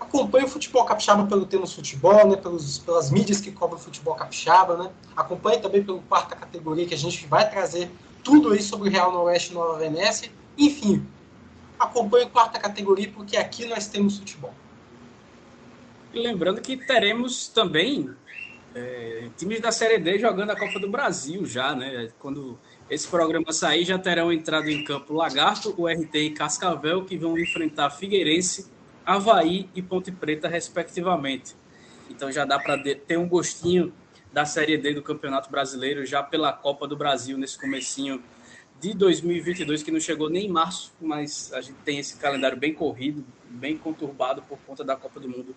acompanhe o futebol capixaba pelo Temos Futebol, né, pelos, pelas mídias que cobrem o futebol capixaba. Né? Acompanhe também pelo quarta categoria, que a gente vai trazer tudo aí sobre o Real Noroeste e Nova Venécia. Enfim, acompanhe quarta categoria, porque aqui nós temos futebol. Lembrando que teremos também é, times da Série D jogando a Copa do Brasil já, né? Quando esse programa sair, já terão entrado em campo Lagarto, o RT e Cascavel, que vão enfrentar Figueirense, Havaí e Ponte Preta, respectivamente. Então já dá para ter um gostinho da Série D do Campeonato Brasileiro já pela Copa do Brasil nesse comecinho de 2022, que não chegou nem em março, mas a gente tem esse calendário bem corrido, bem conturbado por conta da Copa do Mundo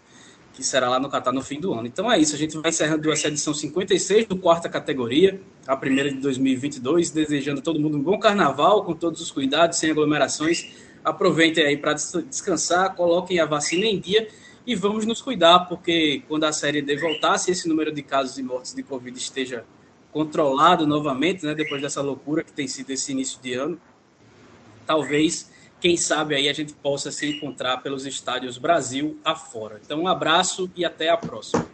que será lá no Catar no fim do ano. Então é isso, a gente vai encerrando essa edição 56 do quarta categoria, a primeira de 2022, desejando a todo mundo um bom carnaval, com todos os cuidados, sem aglomerações. Aproveitem aí para descansar, coloquem a vacina em dia e vamos nos cuidar, porque quando a série D voltar, se esse número de casos e mortes de Covid esteja controlado novamente, né, depois dessa loucura que tem sido esse início de ano, talvez quem sabe aí a gente possa se encontrar pelos estádios Brasil afora. Então, um abraço e até a próxima.